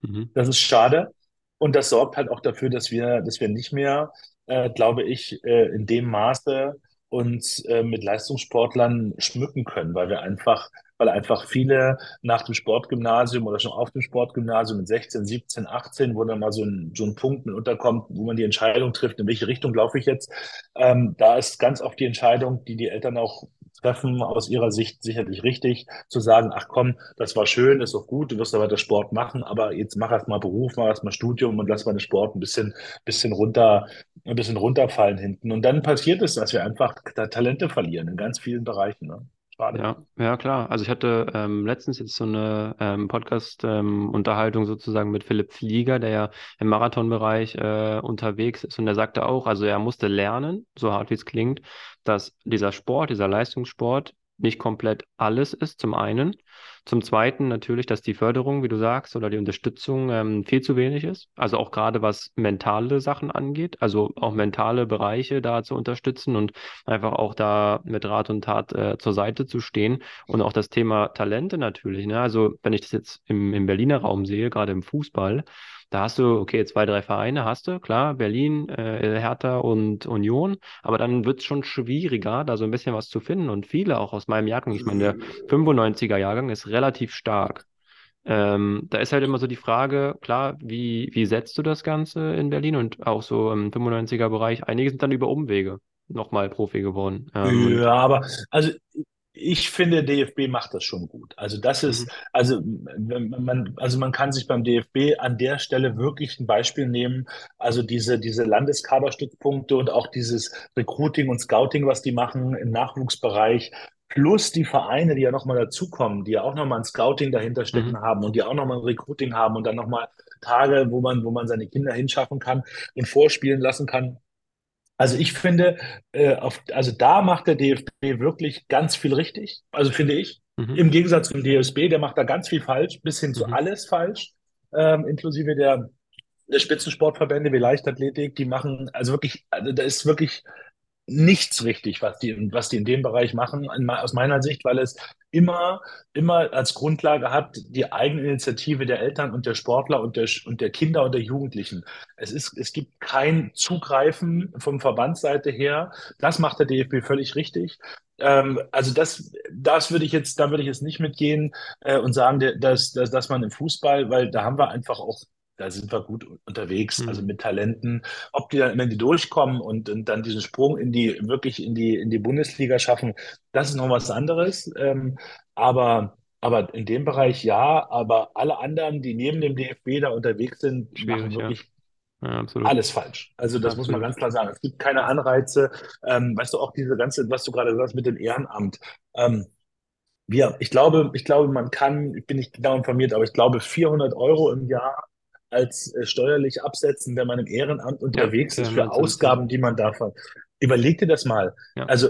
Mhm. Das ist schade. Und das sorgt halt auch dafür, dass wir, dass wir nicht mehr äh, glaube ich, äh, in dem Maße uns äh, mit Leistungssportlern schmücken können, weil wir einfach, weil einfach viele nach dem Sportgymnasium oder schon auf dem Sportgymnasium mit 16, 17, 18, wo dann mal so ein, so ein Punkt mit unterkommt, wo man die Entscheidung trifft, in welche Richtung laufe ich jetzt. Ähm, da ist ganz oft die Entscheidung, die die Eltern auch treffen, aus ihrer Sicht sicherlich richtig, zu sagen, ach komm, das war schön, ist auch gut, du wirst aber weiter Sport machen, aber jetzt mach erst mal Beruf, mach erst mal Studium und lass mal den Sport ein bisschen, bisschen runter, ein bisschen runterfallen hinten. Und dann passiert es, dass wir einfach Talente verlieren in ganz vielen Bereichen. Ne? Ja, ja, klar. Also ich hatte ähm, letztens jetzt so eine ähm, Podcast-Unterhaltung ähm, sozusagen mit Philipp Flieger, der ja im Marathonbereich äh, unterwegs ist und der sagte auch, also er musste lernen, so hart wie es klingt, dass dieser Sport, dieser Leistungssport nicht komplett alles ist, zum einen. Zum zweiten natürlich, dass die Förderung, wie du sagst, oder die Unterstützung ähm, viel zu wenig ist. Also auch gerade was mentale Sachen angeht, also auch mentale Bereiche da zu unterstützen und einfach auch da mit Rat und Tat äh, zur Seite zu stehen. Und auch das Thema Talente natürlich. Ne? Also wenn ich das jetzt im, im Berliner Raum sehe, gerade im Fußball, da hast du, okay, zwei, drei Vereine hast du, klar, Berlin, äh, Hertha und Union, aber dann wird es schon schwieriger, da so ein bisschen was zu finden. Und viele auch aus meinem Jahrgang, ich meine, der 95er Jahrgang ist relativ stark. Ähm, da ist halt immer so die Frage, klar, wie, wie setzt du das Ganze in Berlin und auch so im 95er Bereich? Einige sind dann über Umwege nochmal Profi geworden. Ähm, ja, aber also ich finde, DFB macht das schon gut. Also das ist, mhm. also man, also man kann sich beim DFB an der Stelle wirklich ein Beispiel nehmen. Also diese, diese Landeskaderstützpunkte und auch dieses Recruiting und Scouting, was die machen im Nachwuchsbereich, plus die Vereine, die ja nochmal dazukommen, die ja auch nochmal ein Scouting dahinter stecken mhm. haben und die auch nochmal ein Recruiting haben und dann nochmal Tage, wo man, wo man seine Kinder hinschaffen kann und vorspielen lassen kann. Also ich finde, äh, auf, also da macht der DFB wirklich ganz viel richtig. Also finde ich. Mhm. Im Gegensatz zum DSB, der macht da ganz viel falsch, bis hin zu mhm. alles falsch, ähm, inklusive der, der Spitzensportverbände wie Leichtathletik, die machen, also wirklich, also da ist wirklich nichts richtig, was die, was die in dem Bereich machen, aus meiner Sicht, weil es immer, immer als Grundlage hat die Eigeninitiative der Eltern und der Sportler und der, und der Kinder und der Jugendlichen. Es ist, es gibt kein Zugreifen vom Verbandsseite her. Das macht der DFB völlig richtig. Ähm, also das, das würde ich jetzt, da würde ich jetzt nicht mitgehen äh, und sagen, dass, dass, dass man im Fußball, weil da haben wir einfach auch da sind wir gut unterwegs, mhm. also mit Talenten. Ob die dann, wenn die durchkommen und, und, dann diesen Sprung in die, wirklich in die, in die Bundesliga schaffen, das ist noch was anderes. Ähm, aber, aber in dem Bereich ja, aber alle anderen, die neben dem DFB da unterwegs sind, Schwierig, machen wirklich ja. Ja, alles falsch. Also das absolut. muss man ganz klar sagen. Es gibt keine Anreize. Ähm, weißt du, auch diese ganze, was du gerade sagst mit dem Ehrenamt. Ähm, wir, ich glaube, ich glaube, man kann, ich bin nicht genau informiert, aber ich glaube, 400 Euro im Jahr als äh, steuerlich absetzen, wenn man im Ehrenamt unterwegs ja, ist für Ausgaben, die man davon. Überleg dir das mal. Ja. Also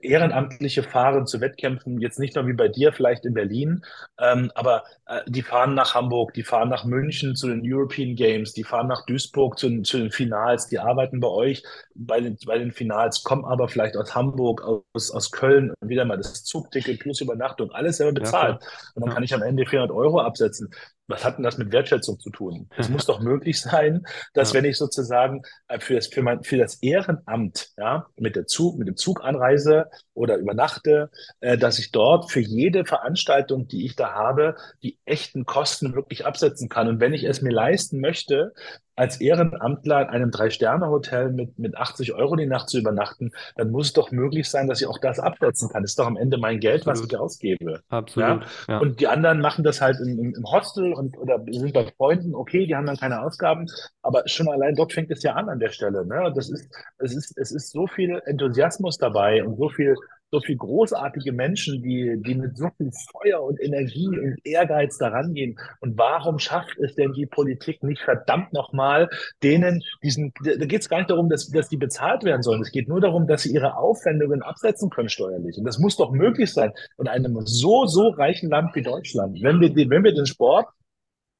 Ehrenamtliche fahren zu Wettkämpfen, jetzt nicht nur wie bei dir, vielleicht in Berlin, ähm, aber äh, die fahren nach Hamburg, die fahren nach München zu den European Games, die fahren nach Duisburg zu, zu den Finals, die arbeiten bei euch bei den, bei den Finals, kommen aber vielleicht aus Hamburg, aus, aus Köln und wieder mal das Zugticket plus Übernachtung, alles selber bezahlt. Ja, und dann kann ich am Ende 400 Euro absetzen was hat denn das mit Wertschätzung zu tun? Es muss doch möglich sein, dass ja. wenn ich sozusagen äh, für das, für, mein, für das Ehrenamt, ja, mit der Zug, mit dem Zug anreise oder übernachte, äh, dass ich dort für jede Veranstaltung, die ich da habe, die echten Kosten wirklich absetzen kann. Und wenn ich es mir leisten möchte, als Ehrenamtler in einem Drei-Sterne-Hotel mit, mit 80 Euro die Nacht zu übernachten, dann muss es doch möglich sein, dass ich auch das absetzen kann. Das ist doch am Ende mein Geld, Absolut. was ich ausgebe. Absolut. Ja? Ja. Und die anderen machen das halt im, im, Hostel und oder sind bei Freunden, okay, die haben dann keine Ausgaben, aber schon allein dort fängt es ja an an der Stelle. Ne? Das ist, es ist, es ist so viel Enthusiasmus dabei und so viel so viel großartige Menschen, die, die mit so viel Feuer und Energie und Ehrgeiz daran gehen. Und warum schafft es denn die Politik nicht verdammt nochmal, denen diesen, da geht es gar nicht darum, dass, dass die bezahlt werden sollen. Es geht nur darum, dass sie ihre Aufwendungen absetzen können steuerlich. Und das muss doch möglich sein in einem so, so reichen Land wie Deutschland. Wenn wir, wenn wir den Sport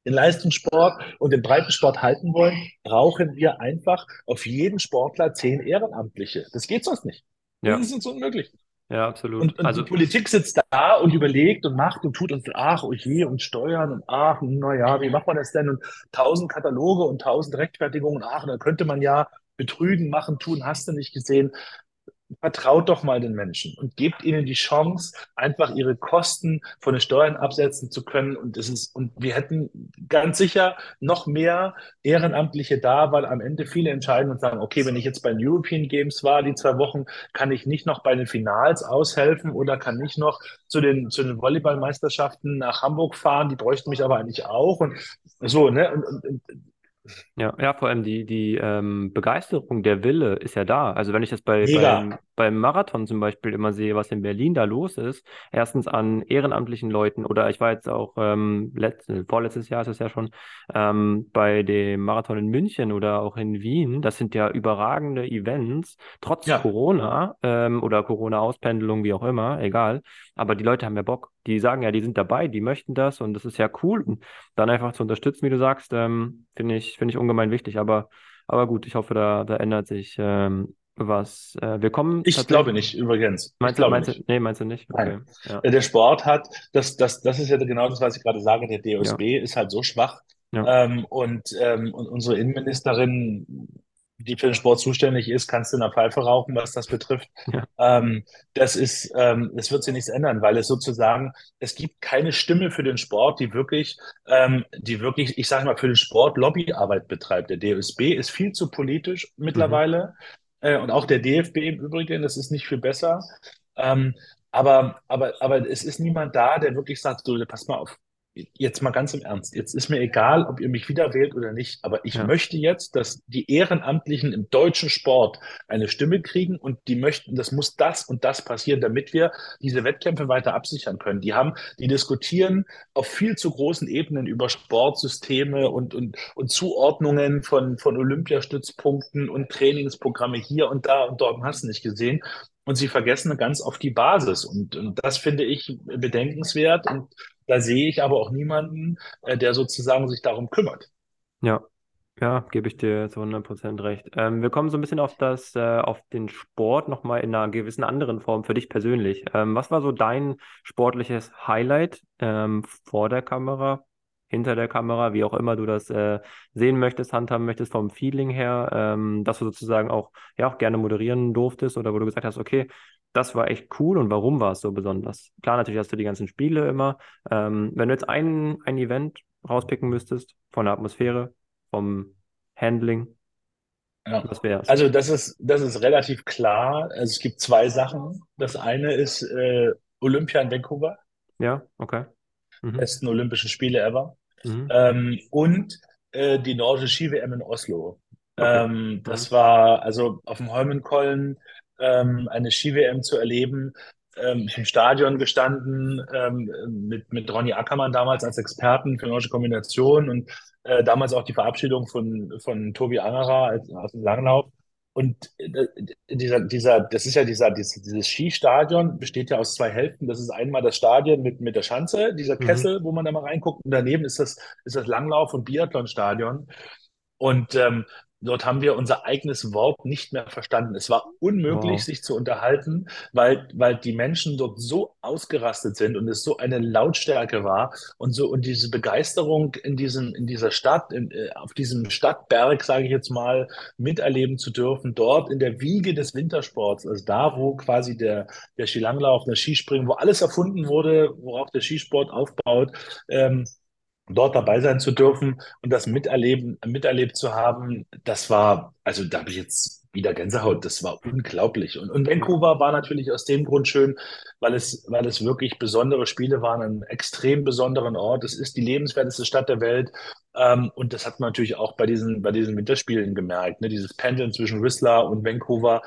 den Leistungssport und den Breitensport halten wollen, brauchen wir einfach auf jeden Sportler zehn Ehrenamtliche. Das geht sonst nicht. Ja. Das ist uns unmöglich. Ja, absolut. Und, und also, die Politik sitzt da und überlegt und macht und tut und ach, oh je, und Steuern und ach, naja, wie macht man das denn? Und tausend Kataloge und tausend Rechtfertigungen, ach, da könnte man ja betrügen, machen, tun, hast du nicht gesehen vertraut doch mal den Menschen und gebt ihnen die Chance, einfach ihre Kosten von den Steuern absetzen zu können. Und das ist, und wir hätten ganz sicher noch mehr Ehrenamtliche da, weil am Ende viele entscheiden und sagen, okay, wenn ich jetzt bei den European Games war, die zwei Wochen, kann ich nicht noch bei den Finals aushelfen oder kann nicht noch zu den, zu den Volleyballmeisterschaften nach Hamburg fahren, die bräuchten mich aber eigentlich auch. Und so, ne? Und, und, ja, ja, vor allem die, die ähm, Begeisterung, der Wille ist ja da. Also wenn ich das bei, beim, beim Marathon zum Beispiel immer sehe, was in Berlin da los ist, erstens an ehrenamtlichen Leuten oder ich war jetzt auch ähm, letztes, vorletztes Jahr ist es ja schon ähm, bei dem Marathon in München oder auch in Wien, das sind ja überragende Events, trotz ja. Corona ähm, oder Corona-Auspendelung, wie auch immer, egal. Aber die Leute haben ja Bock. Die sagen ja, die sind dabei, die möchten das und das ist ja cool. Und dann einfach zu unterstützen, wie du sagst, ähm, finde ich, finde ich ungemein wichtig. Aber, aber gut, ich hoffe, da, da ändert sich ähm, was. Äh, wir kommen. Ich glaube nicht, übrigens. Meinst, du, meinst, nicht. Du, nee, meinst du nicht? Okay. Ja. Der Sport hat, das, das, das ist ja genau das, was ich gerade sage, der DOSB ja. ist halt so schwach. Ja. Ähm, und, ähm, und unsere Innenministerin die für den Sport zuständig ist, kannst du in der Pfeife rauchen, was das betrifft. Ja. Ähm, das ist, ähm, das wird sich nichts ändern, weil es sozusagen, es gibt keine Stimme für den Sport, die wirklich, ähm, die wirklich, ich sage mal, für den Sport Lobbyarbeit betreibt. Der DSB ist viel zu politisch mittlerweile mhm. äh, und auch der DFB im Übrigen, das ist nicht viel besser. Ähm, Aber, aber, aber es ist niemand da, der wirklich sagt, so, pass mal auf, jetzt mal ganz im Ernst, jetzt ist mir egal, ob ihr mich wieder wählt oder nicht, aber ich Ja, möchte jetzt, dass die Ehrenamtlichen im deutschen Sport eine Stimme kriegen und die möchten, das muss das und das passieren, damit wir diese Wettkämpfe weiter absichern können. Die haben, die diskutieren auf viel zu großen Ebenen über Sportsysteme und, und, und Zuordnungen von, von Olympiastützpunkten und Trainingsprogramme hier und da und dort hast du nicht gesehen. Und sie vergessen ganz oft die Basis. Und, und das finde ich bedenkenswert. Und da sehe ich aber auch niemanden, äh, der sozusagen sich darum kümmert. ja, ja, gebe ich dir zu 100% recht. Ähm, wir kommen so ein bisschen auf das, äh, auf den Sport nochmal in einer gewissen anderen Form für dich persönlich. Ähm, was war so dein sportliches Highlight ähm, vor der Kamera, hinter der Kamera, wie auch immer du das äh, sehen möchtest, handhaben möchtest, vom Feeling her, ähm, dass du sozusagen auch, ja, auch gerne moderieren durftest oder wo du gesagt hast, okay, das war echt cool und warum war es so besonders? Klar, natürlich hast du die ganzen Spiele immer. Ähm, wenn du jetzt ein, ein Event rauspicken müsstest, von der Atmosphäre, vom Handling, Ja. was wär's? Also das ist, das ist relativ klar. Also es gibt zwei Sachen. Das eine ist äh, Olympia in Vancouver, Ja, okay. Mhm. besten Olympischen Spiele ever. Mhm. Ähm, und äh, die nordische Ski-WM in Oslo. Okay. Ähm, Mhm. das war also auf dem Holmenkollen ähm, eine Ski-WM zu erleben. Ähm, im Stadion gestanden ähm, mit, mit Ronny Ackermann damals als Experten für nordische Kombination und äh, damals auch die Verabschiedung von, von Tobi Angerer als, aus dem Langlauf. Und äh, dieser, dieser, das ist ja dieser, dieses, dieses Skistadion besteht ja aus zwei Hälften. Das ist einmal das Stadion mit, mit der Schanze, dieser Mhm. Kessel, wo man da mal reinguckt. Und daneben ist das, ist das Langlauf- und Biathlonstadion. Und ähm, dort haben wir unser eigenes Wort nicht mehr verstanden. Es war unmöglich, Wow. sich zu unterhalten, weil, weil die Menschen dort so ausgerastet sind und es so eine Lautstärke war und so und diese Begeisterung in diesem, in dieser Stadt, in, äh, auf diesem Stadtberg, sage ich jetzt mal, miterleben zu dürfen, dort in der Wiege des Wintersports, also da, wo quasi der, der Skilanglauf, der Skispringen, wo alles erfunden wurde, worauf der Skisport aufbaut, ähm, dort dabei sein zu dürfen und das miterleben, miterlebt zu haben, das war, also da habe ich jetzt wieder Gänsehaut, das war unglaublich. Und, und. Vancouver war natürlich aus dem Grund schön, weil es, weil es wirklich besondere Spiele waren, an einem extrem besonderen Ort. Es ist die lebenswerteste Stadt der Welt. Ähm, und das hat man natürlich auch bei diesen, bei diesen Winterspielen gemerkt, ne? Dieses Pendeln zwischen Whistler und Vancouver.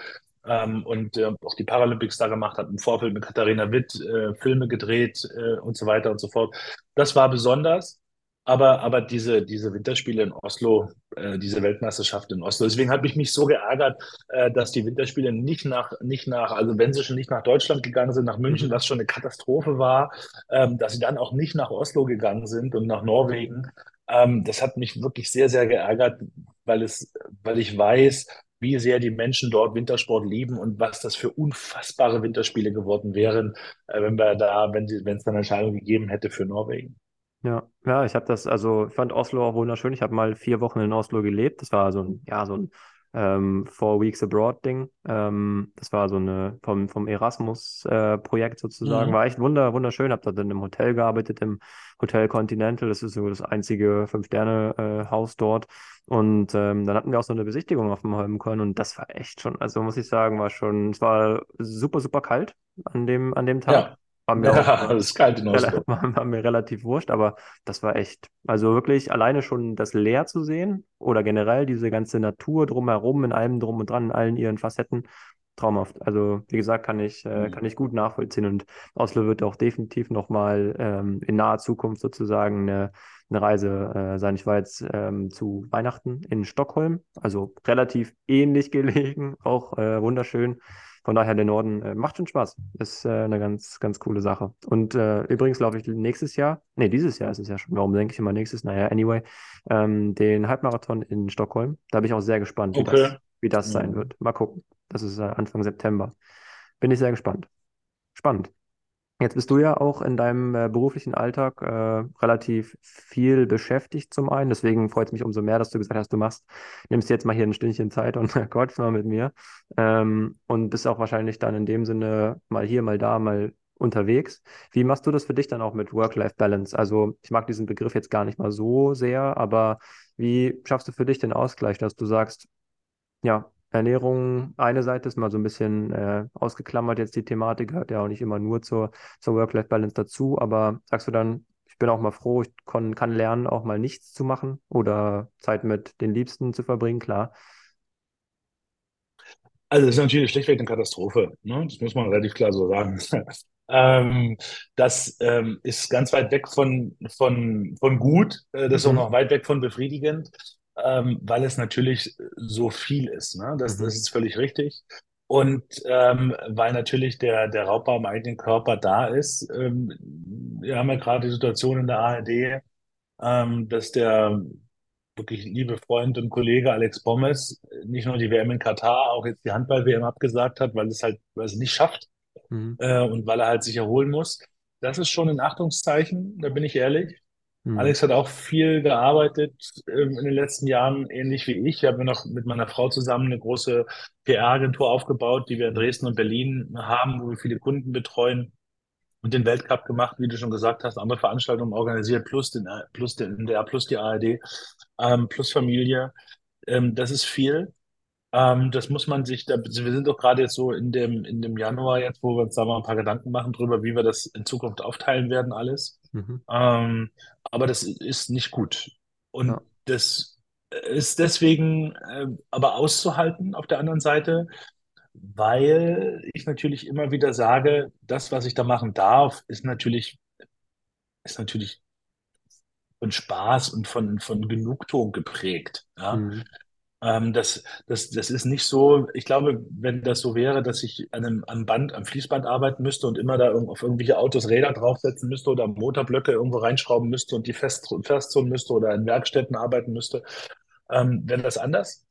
Ähm, und äh, auch die Paralympics da gemacht hat, im Vorfeld mit Katharina Witt äh, Filme gedreht äh, und so weiter und so fort. Das war besonders. Aber, aber diese, diese Winterspiele in Oslo, äh, diese Weltmeisterschaft in Oslo, deswegen hat mich mich so geärgert, äh, dass die Winterspiele nicht nach, nicht nach, also wenn sie schon nicht nach Deutschland gegangen sind, nach München, Mhm. was schon eine Katastrophe war, ähm, dass sie dann auch nicht nach Oslo gegangen sind und nach Norwegen. Ähm, das hat mich wirklich sehr, sehr geärgert, weil es, weil ich weiß, wie sehr die Menschen dort Wintersport lieben und was das für unfassbare Winterspiele geworden wären, äh, wenn wir da, wenn sie, wenn es dann eine Entscheidung gegeben hätte für Norwegen. Ja, ja, ich habe das, also ich fand Oslo auch wunderschön. Ich habe mal vier Wochen in Oslo gelebt. Das war so ein, ja, so ein ähm, Four Weeks Abroad Ding. Ähm, das war so eine vom, vom Erasmus-Projekt sozusagen. Mhm. War echt wunder, wunderschön. Habe dort in einem Hotel gearbeitet, im Hotel Continental. Das ist so das einzige Fünf-Sterne-Haus dort. Und ähm, dann hatten wir auch so eine Besichtigung auf dem Holmenkollen und das war echt schon, also muss ich sagen, war schon, es war super, super kalt an dem, an dem Tag. Ja, War mir auch ja, es ist kalt in Oslo. war, war mir relativ wurscht, aber das war echt, also wirklich alleine schon das Leer zu sehen oder generell diese ganze Natur drumherum, in allem drum und dran, in allen ihren Facetten, traumhaft. Also wie gesagt, kann ich, äh, kann Mhm. ich gut nachvollziehen und Oslo wird auch definitiv nochmal ähm, in naher Zukunft sozusagen eine, eine Reise äh, sein. Ich war jetzt ähm, zu Weihnachten in Stockholm, also relativ ähnlich gelegen, auch äh, wunderschön. Von daher der Norden äh, macht schon Spaß. Ist äh, eine ganz, ganz coole Sache. Und äh, übrigens laufe ich nächstes Jahr, nee, dieses Jahr ist es ja schon. Warum denke ich immer nächstes? Naja, anyway, ähm, den Halbmarathon in Stockholm. Da bin ich auch sehr gespannt, wie das, Okay. wie das sein Mhm. wird. Mal gucken. Das ist äh, Anfang September. Bin ich sehr gespannt. Spannend. Jetzt bist du ja auch in deinem äh, beruflichen Alltag äh, relativ viel beschäftigt zum einen. Deswegen freut es mich umso mehr, dass du gesagt hast, du machst, nimmst jetzt mal hier ein Stündchen Zeit und quatsch mal mit mir. Ähm, und bist auch wahrscheinlich dann in dem Sinne mal hier, mal da, mal unterwegs. Wie machst du das für dich dann auch mit Work-Life-Balance? Also ich mag diesen Begriff jetzt gar nicht mal so sehr, aber wie schaffst du für dich den Ausgleich, dass du sagst, ja, Ernährung eine Seite ist mal so ein bisschen äh, ausgeklammert jetzt die Thematik, gehört ja auch nicht immer nur zur, zur Work-Life-Balance dazu, aber sagst du dann, ich bin auch mal froh, ich kann, kann lernen, auch mal nichts zu machen oder Zeit mit den Liebsten zu verbringen, klar. Also das ist natürlich schlichtweg eine Katastrophe. Ne? Das muss man relativ klar so sagen. ähm, das ähm, ist ganz weit weg von, von, von gut. Äh, das ist auch Mhm. noch weit weg von befriedigend, ähm, weil es natürlich so viel ist. Ne? Das, Mhm. das ist völlig richtig. Und ähm, weil natürlich der, der Raubbau am eigenen Körper da ist. Ähm, wir haben ja gerade die Situation in der ARD, ähm, dass der wirklich liebe Freund und Kollege Alex Pommes nicht nur die WM in Katar, auch jetzt die Handball-WM abgesagt hat, weil es halt, weil es nicht schafft Mhm. äh, und weil er halt sich erholen muss. Das ist schon ein Achtungszeichen, da bin ich ehrlich. Mhm. Alex hat auch viel gearbeitet ähm, in den letzten Jahren, ähnlich wie ich. Ich habe mir noch mit meiner Frau zusammen eine große PR-Agentur aufgebaut, die wir in. Dresden und Berlin haben, wo wir viele Kunden betreuen und den Weltcup gemacht, wie du schon gesagt hast, andere Veranstaltungen organisiert, plus den, plus den NDR, plus die ARD, ähm, plus Familie. Ähm, das ist viel. Ähm, das muss man sich, da, wir sind doch gerade jetzt so in dem, in dem Januar jetzt, wo wir uns da mal ein paar Gedanken machen drüber, wie wir das in Zukunft aufteilen werden, alles. Mhm. Ähm, aber das ist nicht gut. Und Ja. das ist deswegen äh, aber auszuhalten auf der anderen Seite, weil ich natürlich immer wieder sage, das, was ich da machen darf, ist natürlich, ist natürlich von Spaß und von, von Genugtuung geprägt. Ja? Mhm. Ähm, das, das, das ist nicht so, ich glaube, wenn das so wäre, dass ich an einem, am Band, am Fließband arbeiten müsste und immer da auf irgendwelche Autos Räder draufsetzen müsste oder Motorblöcke irgendwo reinschrauben müsste und die fest, müsste oder in Werkstätten arbeiten müsste, ähm, wäre das anders.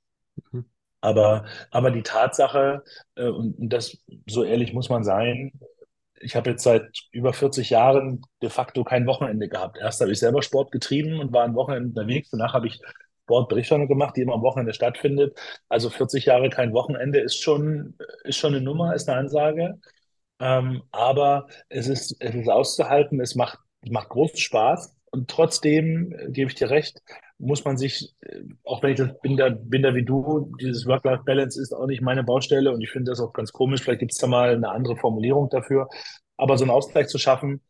Mhm. Aber, aber die Tatsache, äh, und und das, so ehrlich muss man sein, ich habe jetzt seit über 40 Jahren de facto kein Wochenende gehabt. Erst habe ich selber Sport getrieben und war am Wochenende unterwegs. Danach habe ich Sportberichterstattung gemacht, die immer am Wochenende stattfindet. Also 40 Jahre kein Wochenende ist schon, ist schon eine Nummer, ist eine Ansage. Ähm, aber es ist, es ist auszuhalten, es macht, macht großen Spaß. Und trotzdem, äh, gebe ich dir recht, muss man sich, äh, auch wenn ich das bin da, bin da wie du, dieses Work-Life-Balance ist auch nicht meine Baustelle und ich finde das auch ganz komisch. Vielleicht gibt es da mal eine andere Formulierung dafür. Aber so einen Ausgleich zu schaffen,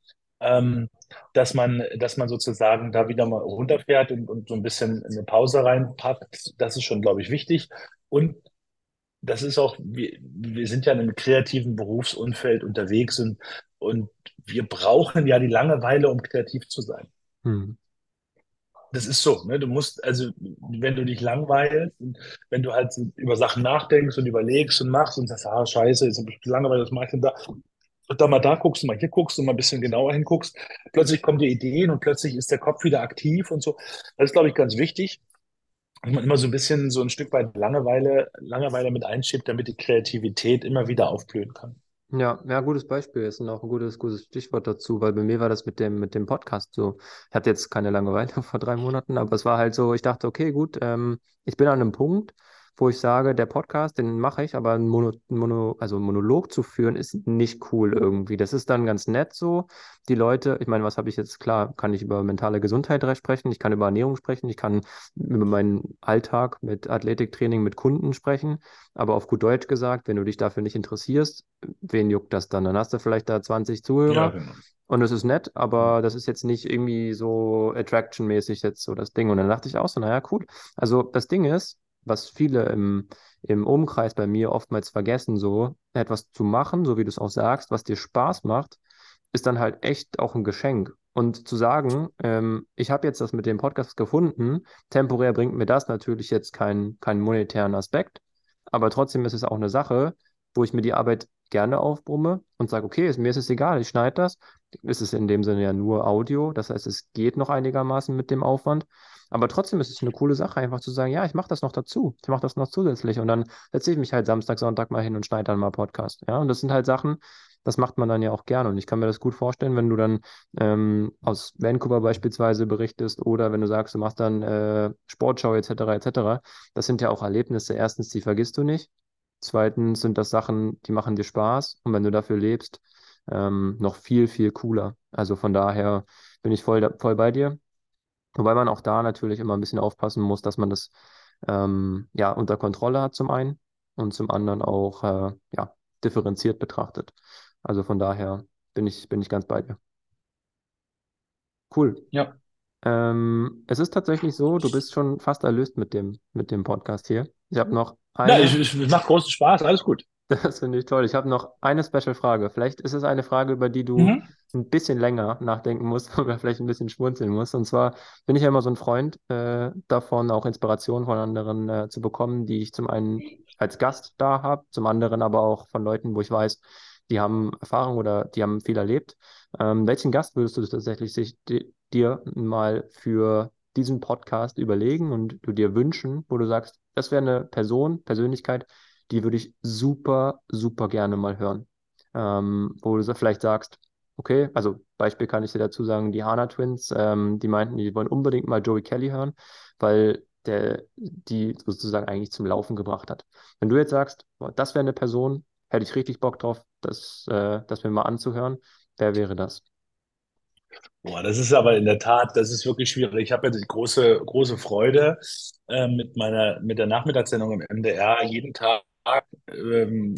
ähm, dass man, dass man sozusagen da wieder mal runterfährt und, und so ein bisschen eine Pause reinpackt, das ist schon, glaube ich, wichtig. Und das ist auch, wir, wir sind ja in einem kreativen Berufsumfeld unterwegs und, und wir brauchen ja die Langeweile, um kreativ zu sein. Mhm. Das ist so, ne? Du musst, also, wenn du dich langweilst und wenn du halt über Sachen nachdenkst und überlegst und machst und sagst, ah, scheiße, jetzt habe ich Langeweile, was mache ich denn da? Und dann mal da guckst und mal hier guckst und mal ein bisschen genauer hinguckst, plötzlich kommen dir Ideen und plötzlich ist der Kopf wieder aktiv und so. Das ist, glaube ich, ganz wichtig, dass man immer so ein bisschen so ein Stück weit Langeweile, Langeweile mit einschiebt, damit die Kreativität immer wieder aufblühen kann. Ja, ja, gutes Beispiel ist und auch ein gutes, gutes Stichwort dazu, weil bei mir war das mit dem, mit dem Podcast so. Ich hatte jetzt keine Langeweile vor drei Monaten, aber es war halt so, ich dachte, okay, gut, ähm, ich bin an einem Punkt, wo ich sage, der Podcast, den mache ich, aber ein Mono, Mono, also ein Monolog zu führen, ist nicht cool irgendwie. Das ist dann ganz nett so. Die Leute, ich meine, was habe ich jetzt? Klar, kann ich über mentale Gesundheit sprechen, ich kann über Ernährung sprechen, ich kann über meinen Alltag mit Athletiktraining mit Kunden sprechen. Aber auf gut Deutsch gesagt, wenn du dich dafür nicht interessierst, wen juckt das dann? Dann hast du vielleicht da 20 Ja, Zuhörer genau. und das ist nett, aber das ist jetzt nicht irgendwie so Attraction-mäßig jetzt so das Ding. Und dann dachte ich auch so, naja, cool. Also das Ding ist, was viele im, im Umkreis bei mir oftmals vergessen, so etwas zu machen, so wie du es auch sagst, was dir Spaß macht, ist dann halt echt auch ein Geschenk. Und zu sagen, ähm, ich habe jetzt das mit dem Podcast gefunden, temporär bringt mir das natürlich jetzt keinen keinen monetären Aspekt, aber trotzdem ist es auch eine Sache, wo ich mir die Arbeit gerne aufbrumme und sage, okay, ist, mir ist es egal, ich schneide das. Ist es in dem Sinne ja nur Audio, das heißt, es geht noch einigermaßen mit dem Aufwand. Aber trotzdem ist es eine coole Sache, einfach zu sagen, ja, ich mache das noch dazu, ich mache das noch zusätzlich und dann setze ich mich halt Samstag, Sonntag mal hin und schneide dann mal Podcast. Ja, und das sind halt Sachen, das macht man dann ja auch gerne und ich kann mir das gut vorstellen, wenn du dann ähm, aus Vancouver beispielsweise berichtest oder wenn du sagst, du machst dann äh, Sportschau etc. etc. Das sind ja auch Erlebnisse. Erstens, die vergisst du nicht. Zweitens sind das Sachen, die machen dir Spaß und wenn du dafür lebst, ähm, noch viel, viel cooler. Also von daher bin ich voll, voll bei dir. Wobei man auch da natürlich immer ein bisschen aufpassen muss, dass man das ähm, ja unter Kontrolle hat zum einen. und zum anderen auch äh, ja, differenziert betrachtet. Also von daher bin ich, bin ich ganz bei dir. Cool. Ja. Ähm, es ist tatsächlich so, du bist schon fast erlöst mit dem, mit dem Podcast hier. Ich habe noch eine. Ja, ich, ich, macht großen Spaß, alles gut. Das finde ich toll. Ich habe noch eine Special-Frage. Vielleicht ist es eine Frage, über die du mhm. ein bisschen länger nachdenken musst oder vielleicht ein bisschen schmunzeln musst. Und zwar bin ich ja immer so ein Freund äh, davon, auch Inspiration von anderen äh, zu bekommen, die ich zum einen als Gast da habe, zum anderen aber auch von Leuten, wo ich weiß, die haben Erfahrung oder die haben viel erlebt. Ähm, welchen Gast würdest du tatsächlich sich, di dir mal für diesen Podcast überlegen und du dir wünschen, wo du sagst, das wäre eine Person, Persönlichkeit, die würde ich super, super gerne mal hören. Ähm, wo du vielleicht sagst, okay, also Beispiel kann ich dir dazu sagen, die Hana Twins, ähm, die meinten, die wollen unbedingt mal Joey Kelly hören, weil der die sozusagen eigentlich zum Laufen gebracht hat. Wenn du jetzt sagst, das wäre eine Person, hätte ich richtig Bock drauf, das, äh, das mir mal anzuhören, wer wäre das? Boah, das ist aber in der Tat, das ist wirklich schwierig. Ich habe ja die große, große Freude, äh, mit meiner, mit der Nachmittagssendung im MDR jeden Tag ähm,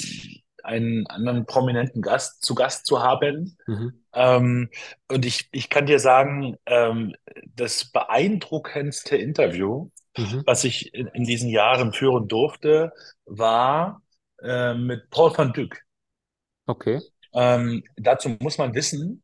einen anderen prominenten Gast zu Gast zu haben. Mhm. Ähm, und ich, ich kann dir sagen, ähm, das beeindruckendste Interview, mhm. was ich in, in, diesen Jahren führen durfte, war äh, mit Paul van Dyck. Okay. Ähm, dazu muss man wissen,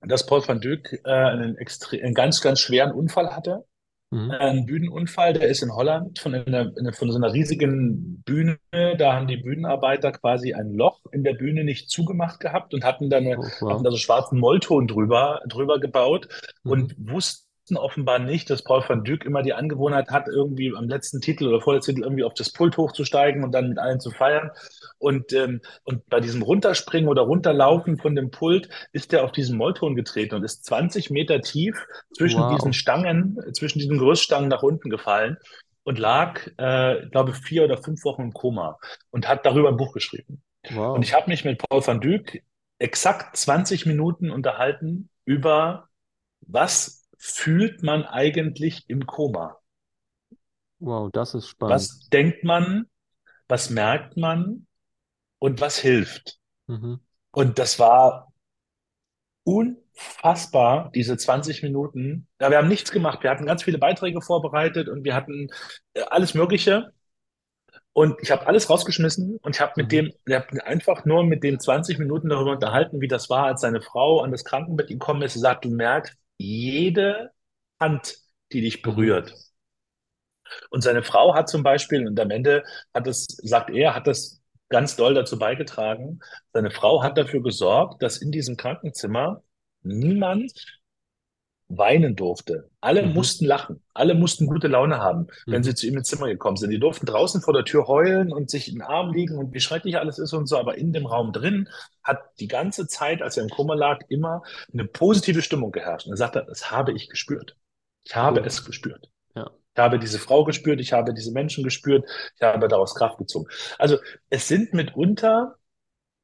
dass Paul van Dyck äh, einen, einen ganz, ganz schweren Unfall hatte Mhm. Ein Bühnenunfall, der ist in Holland von, einer, von so einer riesigen Bühne. Da haben die Bühnenarbeiter quasi ein Loch in der Bühne nicht zugemacht gehabt und hatten da, eine, oh, wow. hatten da so schwarzen Mollton drüber, drüber gebaut mhm. und wussten, wussten offenbar nicht, dass Paul van Dyk immer die Angewohnheit hat, irgendwie am letzten Titel oder vorletzten Titel irgendwie auf das Pult hochzusteigen und dann mit allen zu feiern. Und, ähm, und bei diesem Runterspringen oder Runterlaufen von dem Pult ist er auf diesen Mollton getreten und ist 20 Meter tief zwischen wow. diesen Stangen, zwischen diesen Gerüststangen nach unten gefallen und lag, äh, glaube vier oder fünf Wochen im Koma und hat darüber ein Buch geschrieben. Wow. Und ich habe mich mit Paul van Dyk exakt 20 Minuten unterhalten über was fühlt man eigentlich im Koma? Wow, das ist spannend. Was denkt man, was merkt man und was hilft? Mhm. Und das war unfassbar, diese 20 Minuten. Ja, wir haben nichts gemacht. Wir hatten ganz viele Beiträge vorbereitet und wir hatten äh, alles Mögliche. Und ich habe alles rausgeschmissen und ich habe mit mhm. dem, ich hab einfach nur mit dem 20 Minuten darüber unterhalten, wie das war, als seine Frau an das Krankenbett gekommen ist. Sie sagt, du merkst, jede Hand, die dich berührt. Und seine Frau hat zum Beispiel, und am Ende hat es, sagt er, hat das ganz doll dazu beigetragen. Seine Frau hat dafür gesorgt, dass in diesem Krankenzimmer niemand weinen durfte. Alle mhm. mussten lachen. Alle mussten gute Laune haben, wenn mhm. sie zu ihm ins Zimmer gekommen sind. Die durften draußen vor der Tür heulen und sich in den Arm liegen und wie schrecklich alles ist und so. Aber in dem Raum drin hat die ganze Zeit, als er im Kummer lag, immer eine positive Stimmung geherrscht. Und er sagte, das habe ich gespürt. Ich habe cool. es gespürt. Ja. Ich habe diese Frau gespürt, ich habe diese Menschen gespürt, ich habe daraus Kraft gezogen. Also es sind mitunter,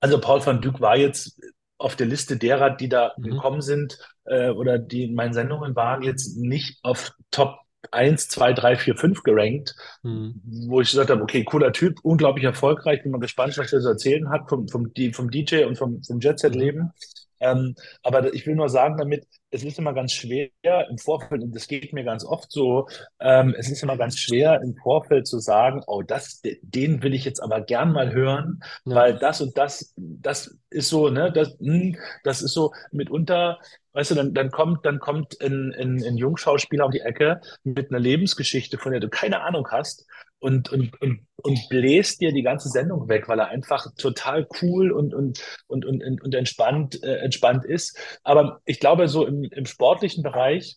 also Paul van Dyck war jetzt auf der Liste derer, die da mhm. gekommen sind äh, oder die in meinen Sendungen waren, jetzt nicht auf Top 1, 2, 3, 4, 5 gerankt, mhm. wo ich gesagt habe, okay, cooler Typ, unglaublich erfolgreich, bin mal gespannt, was er zu erzählen hat vom, vom, vom DJ und vom, vom Jet-Set-Leben. Ähm, aber ich will nur sagen damit, es ist immer ganz schwer im Vorfeld, und das geht mir ganz oft so, ähm, es ist immer ganz schwer im Vorfeld zu sagen, oh, das, den will ich jetzt aber gern mal hören, ja. weil das und das, das ist so, ne, das, mh, hm, das ist so mitunter, weißt du, dann, dann kommt, dann kommt ein, ein, ein Jungschauspieler um die Ecke mit einer Lebensgeschichte, von der du keine Ahnung hast und, und, und, und bläst dir die ganze Sendung weg, weil er einfach total cool und, und, und, und, und entspannt, äh, entspannt ist. Aber ich glaube, so im, im sportlichen Bereich,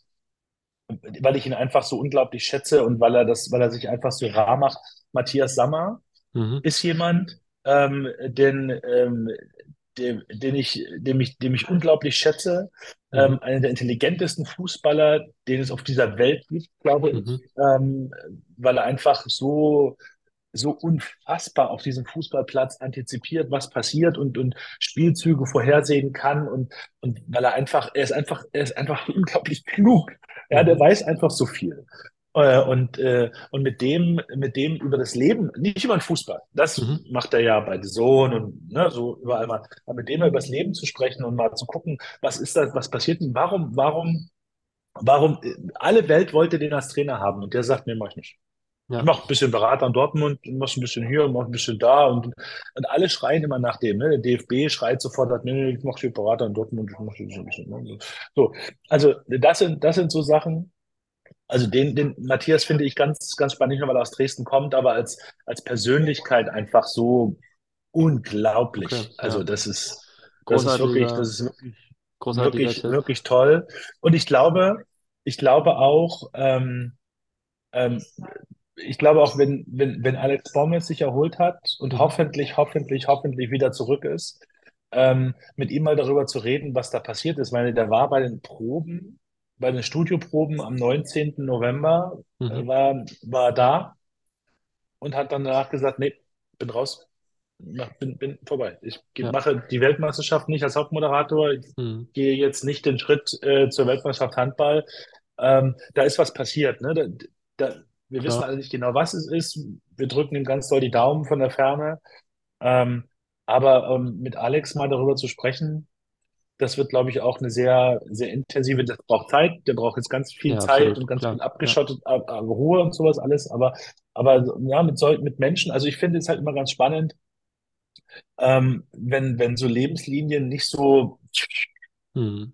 weil ich ihn einfach so unglaublich schätze und weil er das, weil er sich einfach so rar macht, Matthias Sammer mhm. ist jemand, ähm, den, ähm, dem, den ich, dem ich, dem ich unglaublich schätze. Mhm. Ähm, einer der intelligentesten Fußballer, den es auf dieser Welt gibt, glaube mhm. ich, ähm, weil er einfach so, so unfassbar auf diesem Fußballplatz antizipiert, was passiert und, und Spielzüge vorhersehen kann und, und weil er einfach, er ist einfach, er ist einfach unglaublich klug. Ja, der mhm. weiß einfach so viel. Äh, und, äh, und mit dem, mit dem über das Leben, nicht über den Fußball, das mhm. macht er ja bei The Sohn und ne, so überall mal, aber mit dem über das Leben zu sprechen und mal zu gucken, was ist da, was passiert denn, warum, warum, warum, alle Welt wollte den als Trainer haben und der sagt, nee, mach ich nicht. Ja. Ich mach ein bisschen Berater in Dortmund, mach ein bisschen hier, mach ein bisschen da und, und alle schreien immer nach dem. Ne? Der DFB schreit sofort, nee, ich mach hier Berater in Dortmund, ich mach hier ein bisschen. Ne? So, also das sind, das sind so Sachen, also den, den Matthias finde ich ganz, ganz spannend, nicht nur weil er aus Dresden kommt, aber als, als Persönlichkeit einfach so unglaublich. Okay, also ja. das ist, das ist wirklich, das ist wirklich, wirklich, wirklich toll. Und ich glaube, ich glaube auch, ähm, ähm, ich glaube auch, wenn, wenn, wenn Alex jetzt sich erholt hat und hoffentlich, hoffentlich, hoffentlich wieder zurück ist, ähm, mit ihm mal darüber zu reden, was da passiert ist. Ich meine, der war bei den Proben bei den Studioproben am 19. November äh, mhm. war, war da und hat dann danach gesagt, nee, bin raus, bin, bin vorbei. Ich ja. mache die Weltmeisterschaft nicht als Hauptmoderator, ich mhm. gehe jetzt nicht den Schritt äh, zur Weltmeisterschaft Handball. Ähm, da ist was passiert. Ne? Da, da, wir wissen alle nicht genau, was es ist. Wir drücken ihm ganz doll die Daumen von der Ferne. Ähm, aber ähm, mit Alex mal darüber zu sprechen, das wird, glaube ich, auch eine sehr, sehr intensive, das braucht Zeit, der braucht jetzt ganz viel ja, Zeit absolut, und ganz klar, viel abgeschottet, ja. Ruhe und sowas alles, aber, aber ja, mit, mit Menschen, also ich finde es halt immer ganz spannend, ähm, wenn, wenn so Lebenslinien nicht so hm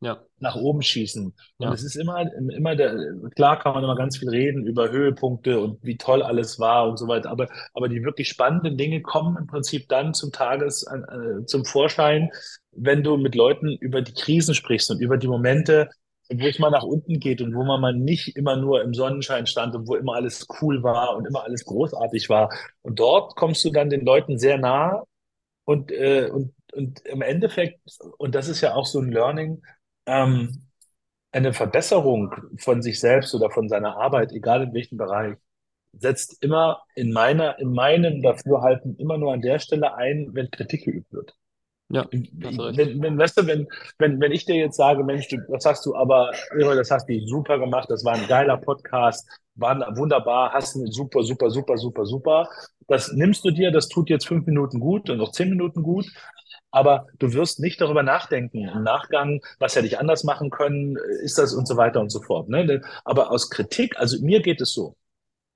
ja. nach oben schießen. Und ja. es ist immer, immer der, klar kann man immer ganz viel reden über Höhepunkte und wie toll alles war und so weiter, aber, aber die wirklich spannenden Dinge kommen im Prinzip dann zum Tages, äh, zum Vorschein, wenn du mit Leuten über die Krisen sprichst und über die Momente, wo es mal nach unten geht und wo man mal nicht immer nur im Sonnenschein stand und wo immer alles cool war und immer alles großartig war. Und dort kommst du dann den Leuten sehr nah und, äh, und, und im Endeffekt, und das ist ja auch so ein Learning, ähm, eine Verbesserung von sich selbst oder von seiner Arbeit, egal in welchem Bereich, setzt immer in meiner, in meinem Dafürhalten immer nur an der Stelle ein, wenn Kritik geübt wird. Ja, wenn, wenn, weißt du, wenn, wenn, wenn ich dir jetzt sage, Mensch, du, das hast du aber, das hast du super gemacht, das war ein geiler Podcast, war wunderbar, hast du super, super, super, super, super. Das nimmst du dir, das tut jetzt fünf Minuten gut und noch zehn Minuten gut, aber du wirst nicht darüber nachdenken im Nachgang, was hätte ich anders machen können, ist das und so weiter und so fort. Ne? Aber aus Kritik, also mir geht es so,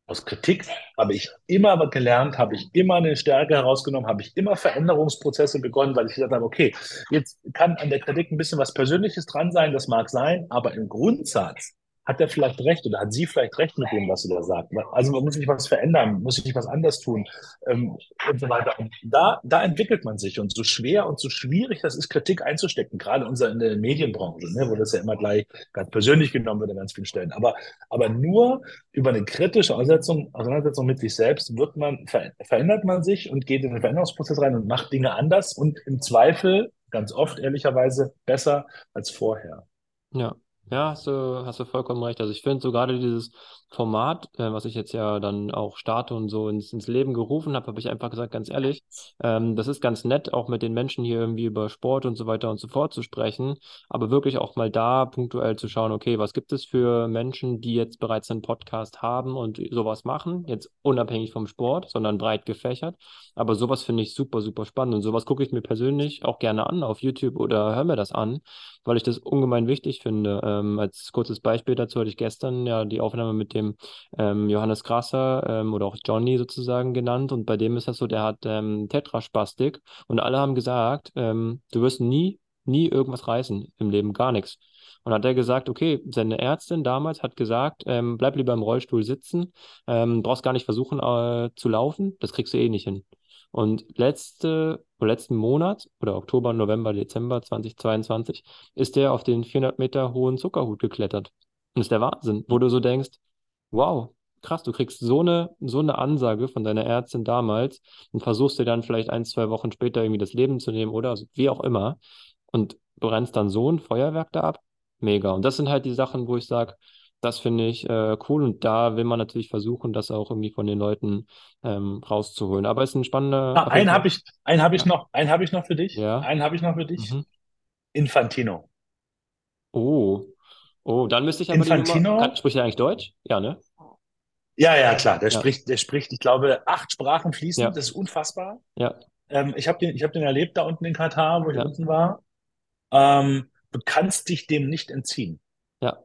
aus Kritik habe ich immer gelernt, habe ich immer eine Stärke herausgenommen, habe ich immer Veränderungsprozesse begonnen, weil ich gesagt habe, okay, jetzt kann an der Kritik ein bisschen was Persönliches dran sein, das mag sein, aber im Grundsatz hat er vielleicht recht oder hat sie vielleicht recht mit dem, was sie da sagt. Also man muss sich was verändern, muss sich was anders tun ähm, und so weiter. Und da, da entwickelt man sich. Und so schwer und so schwierig das ist, Kritik einzustecken, gerade unser in der Medienbranche, ne, wo das ja immer gleich ganz persönlich genommen wird an ganz vielen Stellen. Aber, aber nur über eine kritische Auseinandersetzung, Auseinandersetzung mit sich selbst wird man, ver verändert man sich und geht in den Veränderungsprozess rein und macht Dinge anders und im Zweifel ganz oft ehrlicherweise besser als vorher. Ja, ja, hast du, hast du vollkommen recht. Also ich finde so gerade dieses Format, äh, was ich jetzt ja dann auch starte und so ins, ins Leben gerufen habe, habe ich einfach gesagt, ganz ehrlich, ähm, das ist ganz nett, auch mit den Menschen hier irgendwie über Sport und so weiter und so fort zu sprechen, aber wirklich auch mal da punktuell zu schauen, okay, was gibt es für Menschen, die jetzt bereits einen Podcast haben und sowas machen, jetzt unabhängig vom Sport, sondern breit gefächert. Aber sowas finde ich super, super spannend und sowas gucke ich mir persönlich auch gerne an auf YouTube oder höre mir das an, weil ich das ungemein wichtig finde. Ähm, als kurzes Beispiel dazu hatte ich gestern ja die Aufnahme mit dem ähm, Johannes Grasser ähm, oder auch Johnny sozusagen genannt und bei dem ist das so, der hat ähm, Tetraspastik und alle haben gesagt, ähm, du wirst nie, nie irgendwas reißen im Leben, gar nichts. Und hat er gesagt, okay, seine Ärztin damals hat gesagt, ähm, bleib lieber im Rollstuhl sitzen, ähm, brauchst gar nicht versuchen äh, zu laufen, das kriegst du eh nicht hin. Und letzte, letzten Monat oder Oktober, November, Dezember 2022 ist der auf den 400 Meter hohen Zuckerhut geklettert. Und das ist der Wahnsinn, wo du so denkst, wow, krass, du kriegst so eine, so eine Ansage von deiner Ärztin damals und versuchst dir dann vielleicht ein, zwei Wochen später irgendwie das Leben zu nehmen oder wie auch immer und brennst dann so ein Feuerwerk da ab. Mega. Und das sind halt die Sachen, wo ich sage, das finde ich äh, cool und da will man natürlich versuchen, das auch irgendwie von den Leuten ähm, rauszuholen. Aber es ist ein spannender. Ah, einen habe ich, einen habe ich noch, einen habe ich noch für dich. Ja. Einen habe ich noch für dich. Mhm. Infantino. Oh, Oh, dann müsste ich aber Infantino, die Nummer. Spricht er eigentlich Deutsch? Ja, ne? Ja, ja, klar. Der Ja. spricht, der spricht, ich glaube, acht Sprachen fließend. Ja. Das ist unfassbar. Ja. Ähm, ich habe den, ich hab den erlebt da unten in Katar, wo ich Ja. unten war. Ähm, du kannst dich dem nicht entziehen. Ja.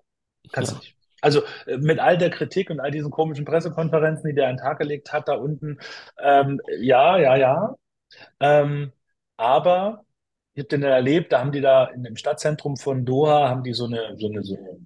Kannst Ja. du nicht. Also äh, mit all der Kritik und all diesen komischen Pressekonferenzen, die der an den Tag gelegt hat da unten, ähm, ja, ja, ja. Ähm, aber ich habe den erlebt, da haben die da in, im Stadtzentrum von Doha, haben die so eine, so eine, so eine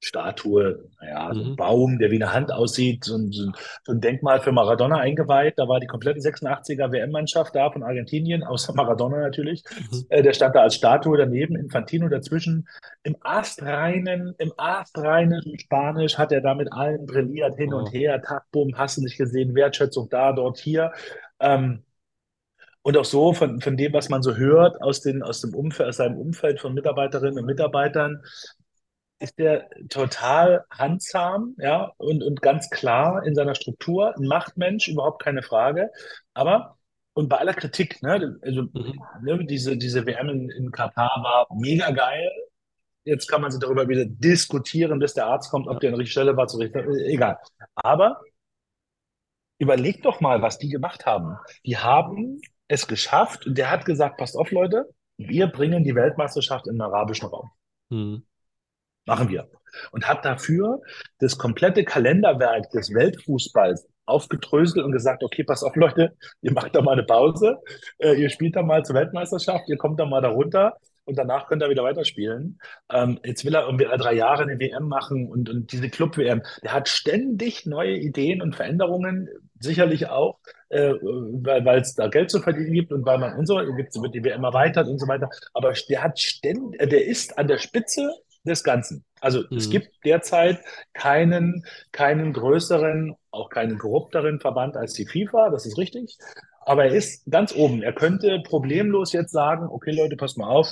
Statue, naja, so ein Mhm. Baum, der wie eine Hand aussieht, so ein, so ein, Denkmal für Maradona eingeweiht. Da war die komplette 86er WM-Mannschaft da von Argentinien, außer Maradona natürlich. Mhm. Äh, der stand da als Statue daneben, Infantino dazwischen. Im astreinen, im astreinen Spanisch hat er da mit allen brilliert, hin und Wow. her, Taktbumm, hast du nicht gesehen, Wertschätzung da, dort, hier. Ähm, und auch so von, von dem, was man so hört aus, den, aus, dem Umfeld, aus seinem Umfeld von Mitarbeiterinnen und Mitarbeitern, ist der total handsam, ja, und, und ganz klar in seiner Struktur, ein Machtmensch, überhaupt keine Frage. Aber, und bei aller Kritik, ne, also, Mhm. ne, diese, diese WM in, in Katar war mega geil. Jetzt kann man sich darüber wieder diskutieren, bis der Arzt kommt, ob der an der richtigen Stelle war, zu richten. Egal. Aber überleg doch mal, was die gemacht haben. Die haben es geschafft und der hat gesagt, passt auf, Leute, wir bringen die Weltmeisterschaft in den arabischen Raum. Mhm. Machen wir. Und hat dafür das komplette Kalenderwerk des Weltfußballs aufgedröselt und gesagt, okay, pass auf, Leute, ihr macht da mal eine Pause, äh, ihr spielt da mal zur Weltmeisterschaft, ihr kommt da mal da runter und danach könnt ihr wieder weiterspielen. Ähm, jetzt will er irgendwie alle drei Jahre eine WM machen und, und diese Club-WM, der hat ständig neue Ideen und Veränderungen, sicherlich auch, äh, weil weil es da Geld zu verdienen gibt und weil man und so, gibt's, wird die WM erweitert und so weiter. Aber der hat ständig, der ist an der Spitze des Ganzen. Also es Mhm. gibt derzeit keinen, keinen größeren, auch keinen korrupteren Verband als die FIFA, das ist richtig. Aber er ist ganz oben. Er könnte problemlos jetzt sagen, okay Leute, passt mal auf.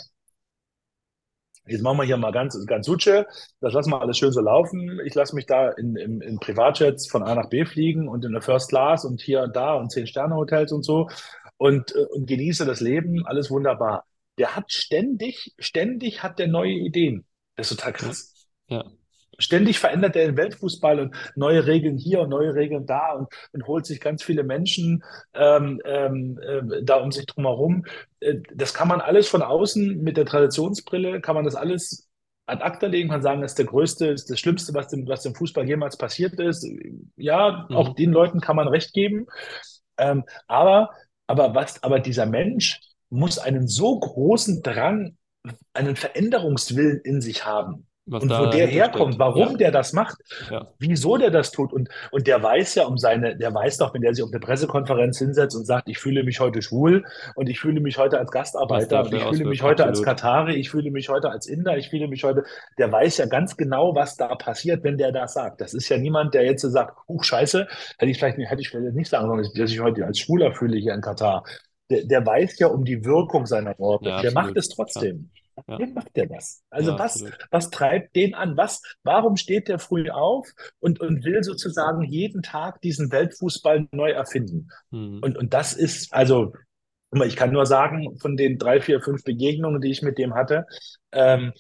Jetzt machen wir hier mal ganz, ganz Suche. Das lassen wir alles schön so laufen. Ich lasse mich da in, in, in Privatjets von A nach B fliegen und in der First Class und hier und da und Zehn-Sterne-Hotels und so und, äh, und genieße das Leben. Alles wunderbar. Der hat ständig, ständig hat der neue Ideen. Das ist total krass. Ja. Ständig verändert er den Weltfußball und neue Regeln hier und neue Regeln da und, und holt sich ganz viele Menschen ähm, ähm, äh, da um sich drum herum. Äh, das kann man alles von außen mit der Traditionsbrille, kann man das alles ad acta legen, kann sagen, das ist der größte, ist das Schlimmste, was dem, was dem Fußball jemals passiert ist. Ja, Mhm. auch den Leuten kann man recht geben. Ähm, aber, aber was, aber dieser Mensch muss einen so großen Drang, einen Veränderungswillen in sich haben. Was Und wo der herkommt, steckt. warum Ja. der das macht, Ja. wieso der das tut. Und, und der weiß ja um seine, der weiß doch, wenn der sich auf eine Pressekonferenz hinsetzt und sagt, ich fühle mich heute schwul und ich fühle mich heute als Gastarbeiter ich fühle mich heute als absolut. Katari, ich fühle mich heute als Inder, ich fühle mich heute, der weiß ja ganz genau, was da passiert, wenn der das sagt. Das ist ja niemand, der jetzt so sagt, huch, scheiße, hätte ich vielleicht nicht, hätte ich vielleicht nicht sagen sollen, dass ich heute als Schwuler fühle hier in Katar. Der, der weiß ja um die Wirkung seiner Worte. Ja, der macht absolut. es trotzdem. Ja. Warum macht der das? Also Ja, was, absolut. was treibt den an? Was, warum steht der früh auf und, und will sozusagen jeden Tag diesen Weltfußball neu erfinden? Mhm. Und, und das ist, also, ich kann nur sagen, von den drei, vier, fünf Begegnungen, die ich mit dem hatte, ähm,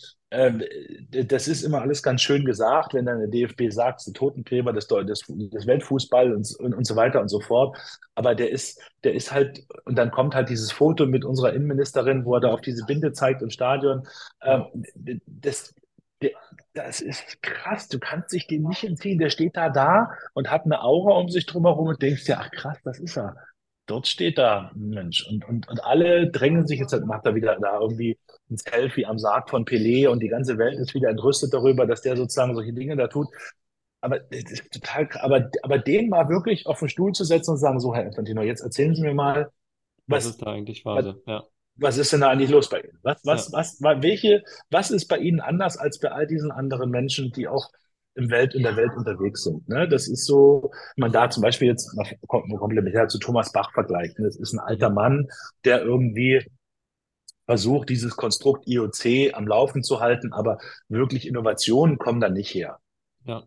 das ist immer alles ganz schön gesagt, wenn dann der DFB sagt, der Totengräber des, des, des Weltfußballs und, und, und so weiter und so fort. Aber der ist, der ist halt, und dann kommt halt dieses Foto mit unserer Innenministerin, wo er da auf diese Binde zeigt im Stadion. Ähm, das, das ist krass, du kannst dich dem nicht entziehen. Der steht da da und hat eine Aura um sich drumherum und denkst dir, ach krass, das ist er. Dort steht da ein Mensch. Und, und, und alle drängen sich, jetzt macht er wieder da irgendwie ein Selfie am Sarg von Pelé und die ganze Welt ist wieder entrüstet darüber, dass der sozusagen solche Dinge da tut. Aber das ist total, aber, aber den mal wirklich auf den Stuhl zu setzen und sagen, so, Herr Infantino, jetzt erzählen Sie mir mal, Was was, ist da eigentlich Phase? Ja. was ist denn da eigentlich los bei Ihnen? Was, was, Ja. was, wa- welche, was ist bei Ihnen anders als bei all diesen anderen Menschen, die auch im Welt, in der Welt unterwegs sind? Ne? Das ist so, man da zum Beispiel jetzt kom- komplementär zu Thomas Bach vergleicht. Ne? Das ist ein alter Mann, der irgendwie versucht, dieses Konstrukt IOC am Laufen zu halten, aber wirklich Innovationen kommen da nicht her. Ja.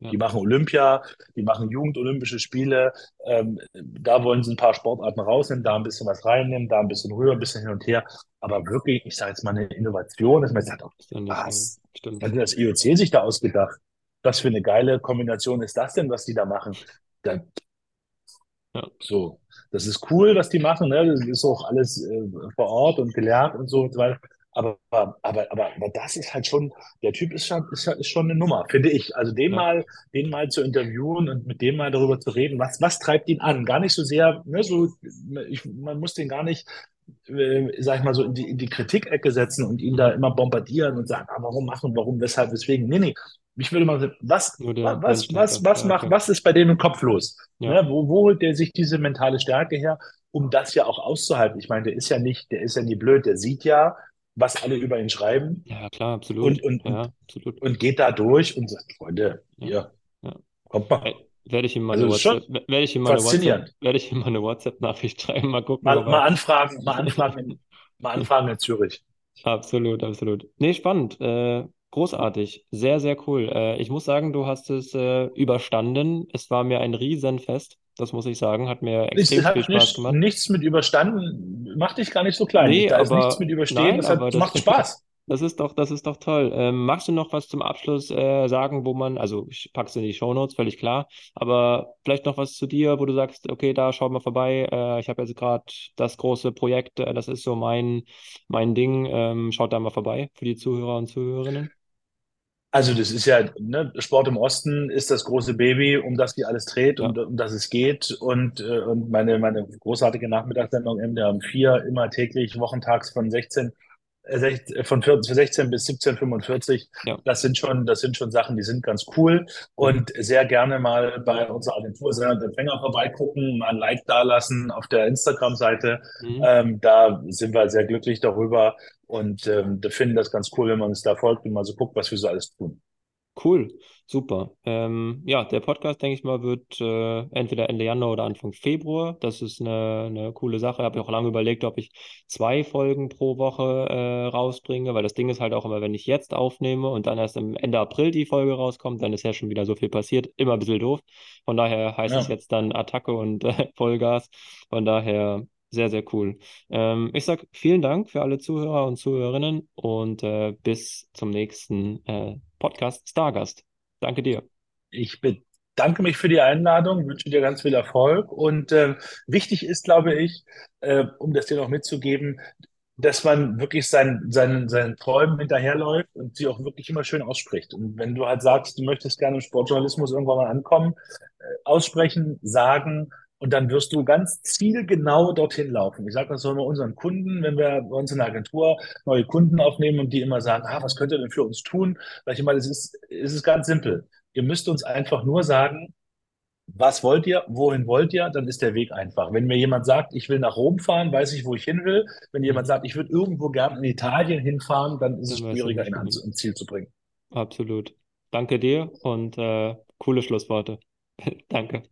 Ja. Die machen Olympia, die machen Jugendolympische Spiele. Ähm, da wollen sie ein paar Sportarten rausnehmen, da ein bisschen was reinnehmen, da ein bisschen rüber, ein bisschen hin und her. Aber wirklich, ich sage jetzt mal eine Innovation, dass man sagt, nicht so. was? Stimmt. Hat das IOC sich da ausgedacht? Was für eine geile Kombination ist das denn, was die da machen? Da, ja. So, das ist cool, was die machen. Ne? Das ist auch alles äh, vor Ort und gelernt und so und so weiter. Aber, aber, aber, aber das ist halt schon, der Typ ist schon, ist, ist schon eine Nummer, finde ich. Also den ja. mal, den mal zu interviewen und mit dem mal darüber zu reden, was, was treibt ihn an? Gar nicht so sehr, ne, so, ich, man muss den gar nicht, äh, sag ich mal, so in die, in die Kritikecke setzen und ihn da immer bombardieren und sagen, ah, warum machen, warum, weshalb, weswegen. Nee, nee. Ich würde mal sagen, was, was, was, was, macht, was ist bei dem im Kopf los? Ne, wo, wo holt der sich diese mentale Stärke her, um das ja auch auszuhalten? Ich meine, der ist ja nicht, der ist ja nie blöd, der sieht ja, was alle über ihn schreiben. Ja, klar, absolut. Und, und, ja, absolut. und geht da durch und sagt, Freunde, hier, ja. kommt mal. Werde ich ihm mal also eine WhatsApp, werde ich ihm mal eine WhatsApp, werde ich ihm mal eine WhatsApp-Nachricht schreiben, mal gucken. Mal, mal anfragen, mal anfragen, in, mal anfragen in Zürich. Absolut, absolut. Nee, spannend. Äh, großartig. Sehr, sehr cool. Äh, ich muss sagen, du hast es äh, überstanden. Es war mir ein Riesenfest. Das muss ich sagen, hat mir extrem es hat viel Spaß nicht, gemacht. Nichts mit überstanden, macht dich gar nicht so klein. Nee, da aber, ist nichts mit überstehen, nein, das, hat, das macht Spaß. Das ist doch, das ist doch toll. Ähm, magst du noch was zum Abschluss äh, sagen, wo man, also ich pack's in die Shownotes, völlig klar, aber vielleicht noch was zu dir, wo du sagst, okay, da schaut mal vorbei. Äh, ich habe jetzt gerade das große Projekt, äh, das ist so mein, mein Ding. Ähm, schaut da mal vorbei für die Zuhörer und Zuhörerinnen. Also das ist ja, ne, Sport im Osten ist das große Baby, um das die alles dreht, ja. um, um das es geht. Und, äh, und meine, meine großartige Nachmittagssendung MDR um vier, immer täglich, wochentags von 16 äh, äh, von 16 bis 1745. Ja. Das sind schon, das sind schon Sachen, die sind ganz cool und sehr gerne mal bei unserer Agentur Sender und Empfänger vorbeigucken, mal ein Like dalassen auf der Instagram-Seite. Mhm. Ähm, da sind wir sehr glücklich darüber und ähm, finden das ganz cool, wenn man uns da folgt und mal so guckt, was wir so alles tun. Cool, super. Ähm, ja, der Podcast, denke ich mal, wird äh, entweder Ende Januar oder Anfang Februar. Das ist eine, eine coole Sache. Ich habe auch lange überlegt, ob ich zwei Folgen pro Woche äh, rausbringe, weil das Ding ist halt auch immer, wenn ich jetzt aufnehme und dann erst im Ende April die Folge rauskommt, dann ist ja schon wieder so viel passiert. Immer ein bisschen doof. Von daher heißt ja. es jetzt dann Attacke und äh, Vollgas. Von daher sehr, sehr cool. Ähm, ich sage vielen Dank für alle Zuhörer und Zuhörerinnen und äh, bis zum nächsten äh, Podcast Stargast. Danke dir. Ich bedanke mich für die Einladung, wünsche dir ganz viel Erfolg und äh, wichtig ist, glaube ich, äh, um das dir noch mitzugeben, dass man wirklich seinen, seinen, seinen Träumen hinterherläuft und sie auch wirklich immer schön ausspricht. Und wenn du halt sagst, du möchtest gerne im Sportjournalismus irgendwann mal ankommen, äh, aussprechen, sagen, und dann wirst du ganz zielgenau dorthin laufen. Ich sage das immer unseren Kunden, wenn wir bei uns in der Agentur neue Kunden aufnehmen und die immer sagen, ah, was könnt ihr denn für uns tun? Sag ich mal, es ist, es ist ganz simpel. Ihr müsst uns einfach nur sagen, was wollt ihr, wohin wollt ihr, dann ist der Weg einfach. Wenn mir jemand sagt, ich will nach Rom fahren, weiß ich, wo ich hin will. Wenn jemand sagt, ich würde irgendwo gern in Italien hinfahren, dann ist es schwieriger, ihn ans Ziel zu bringen. Absolut. Danke dir und äh, coole Schlussworte. Danke.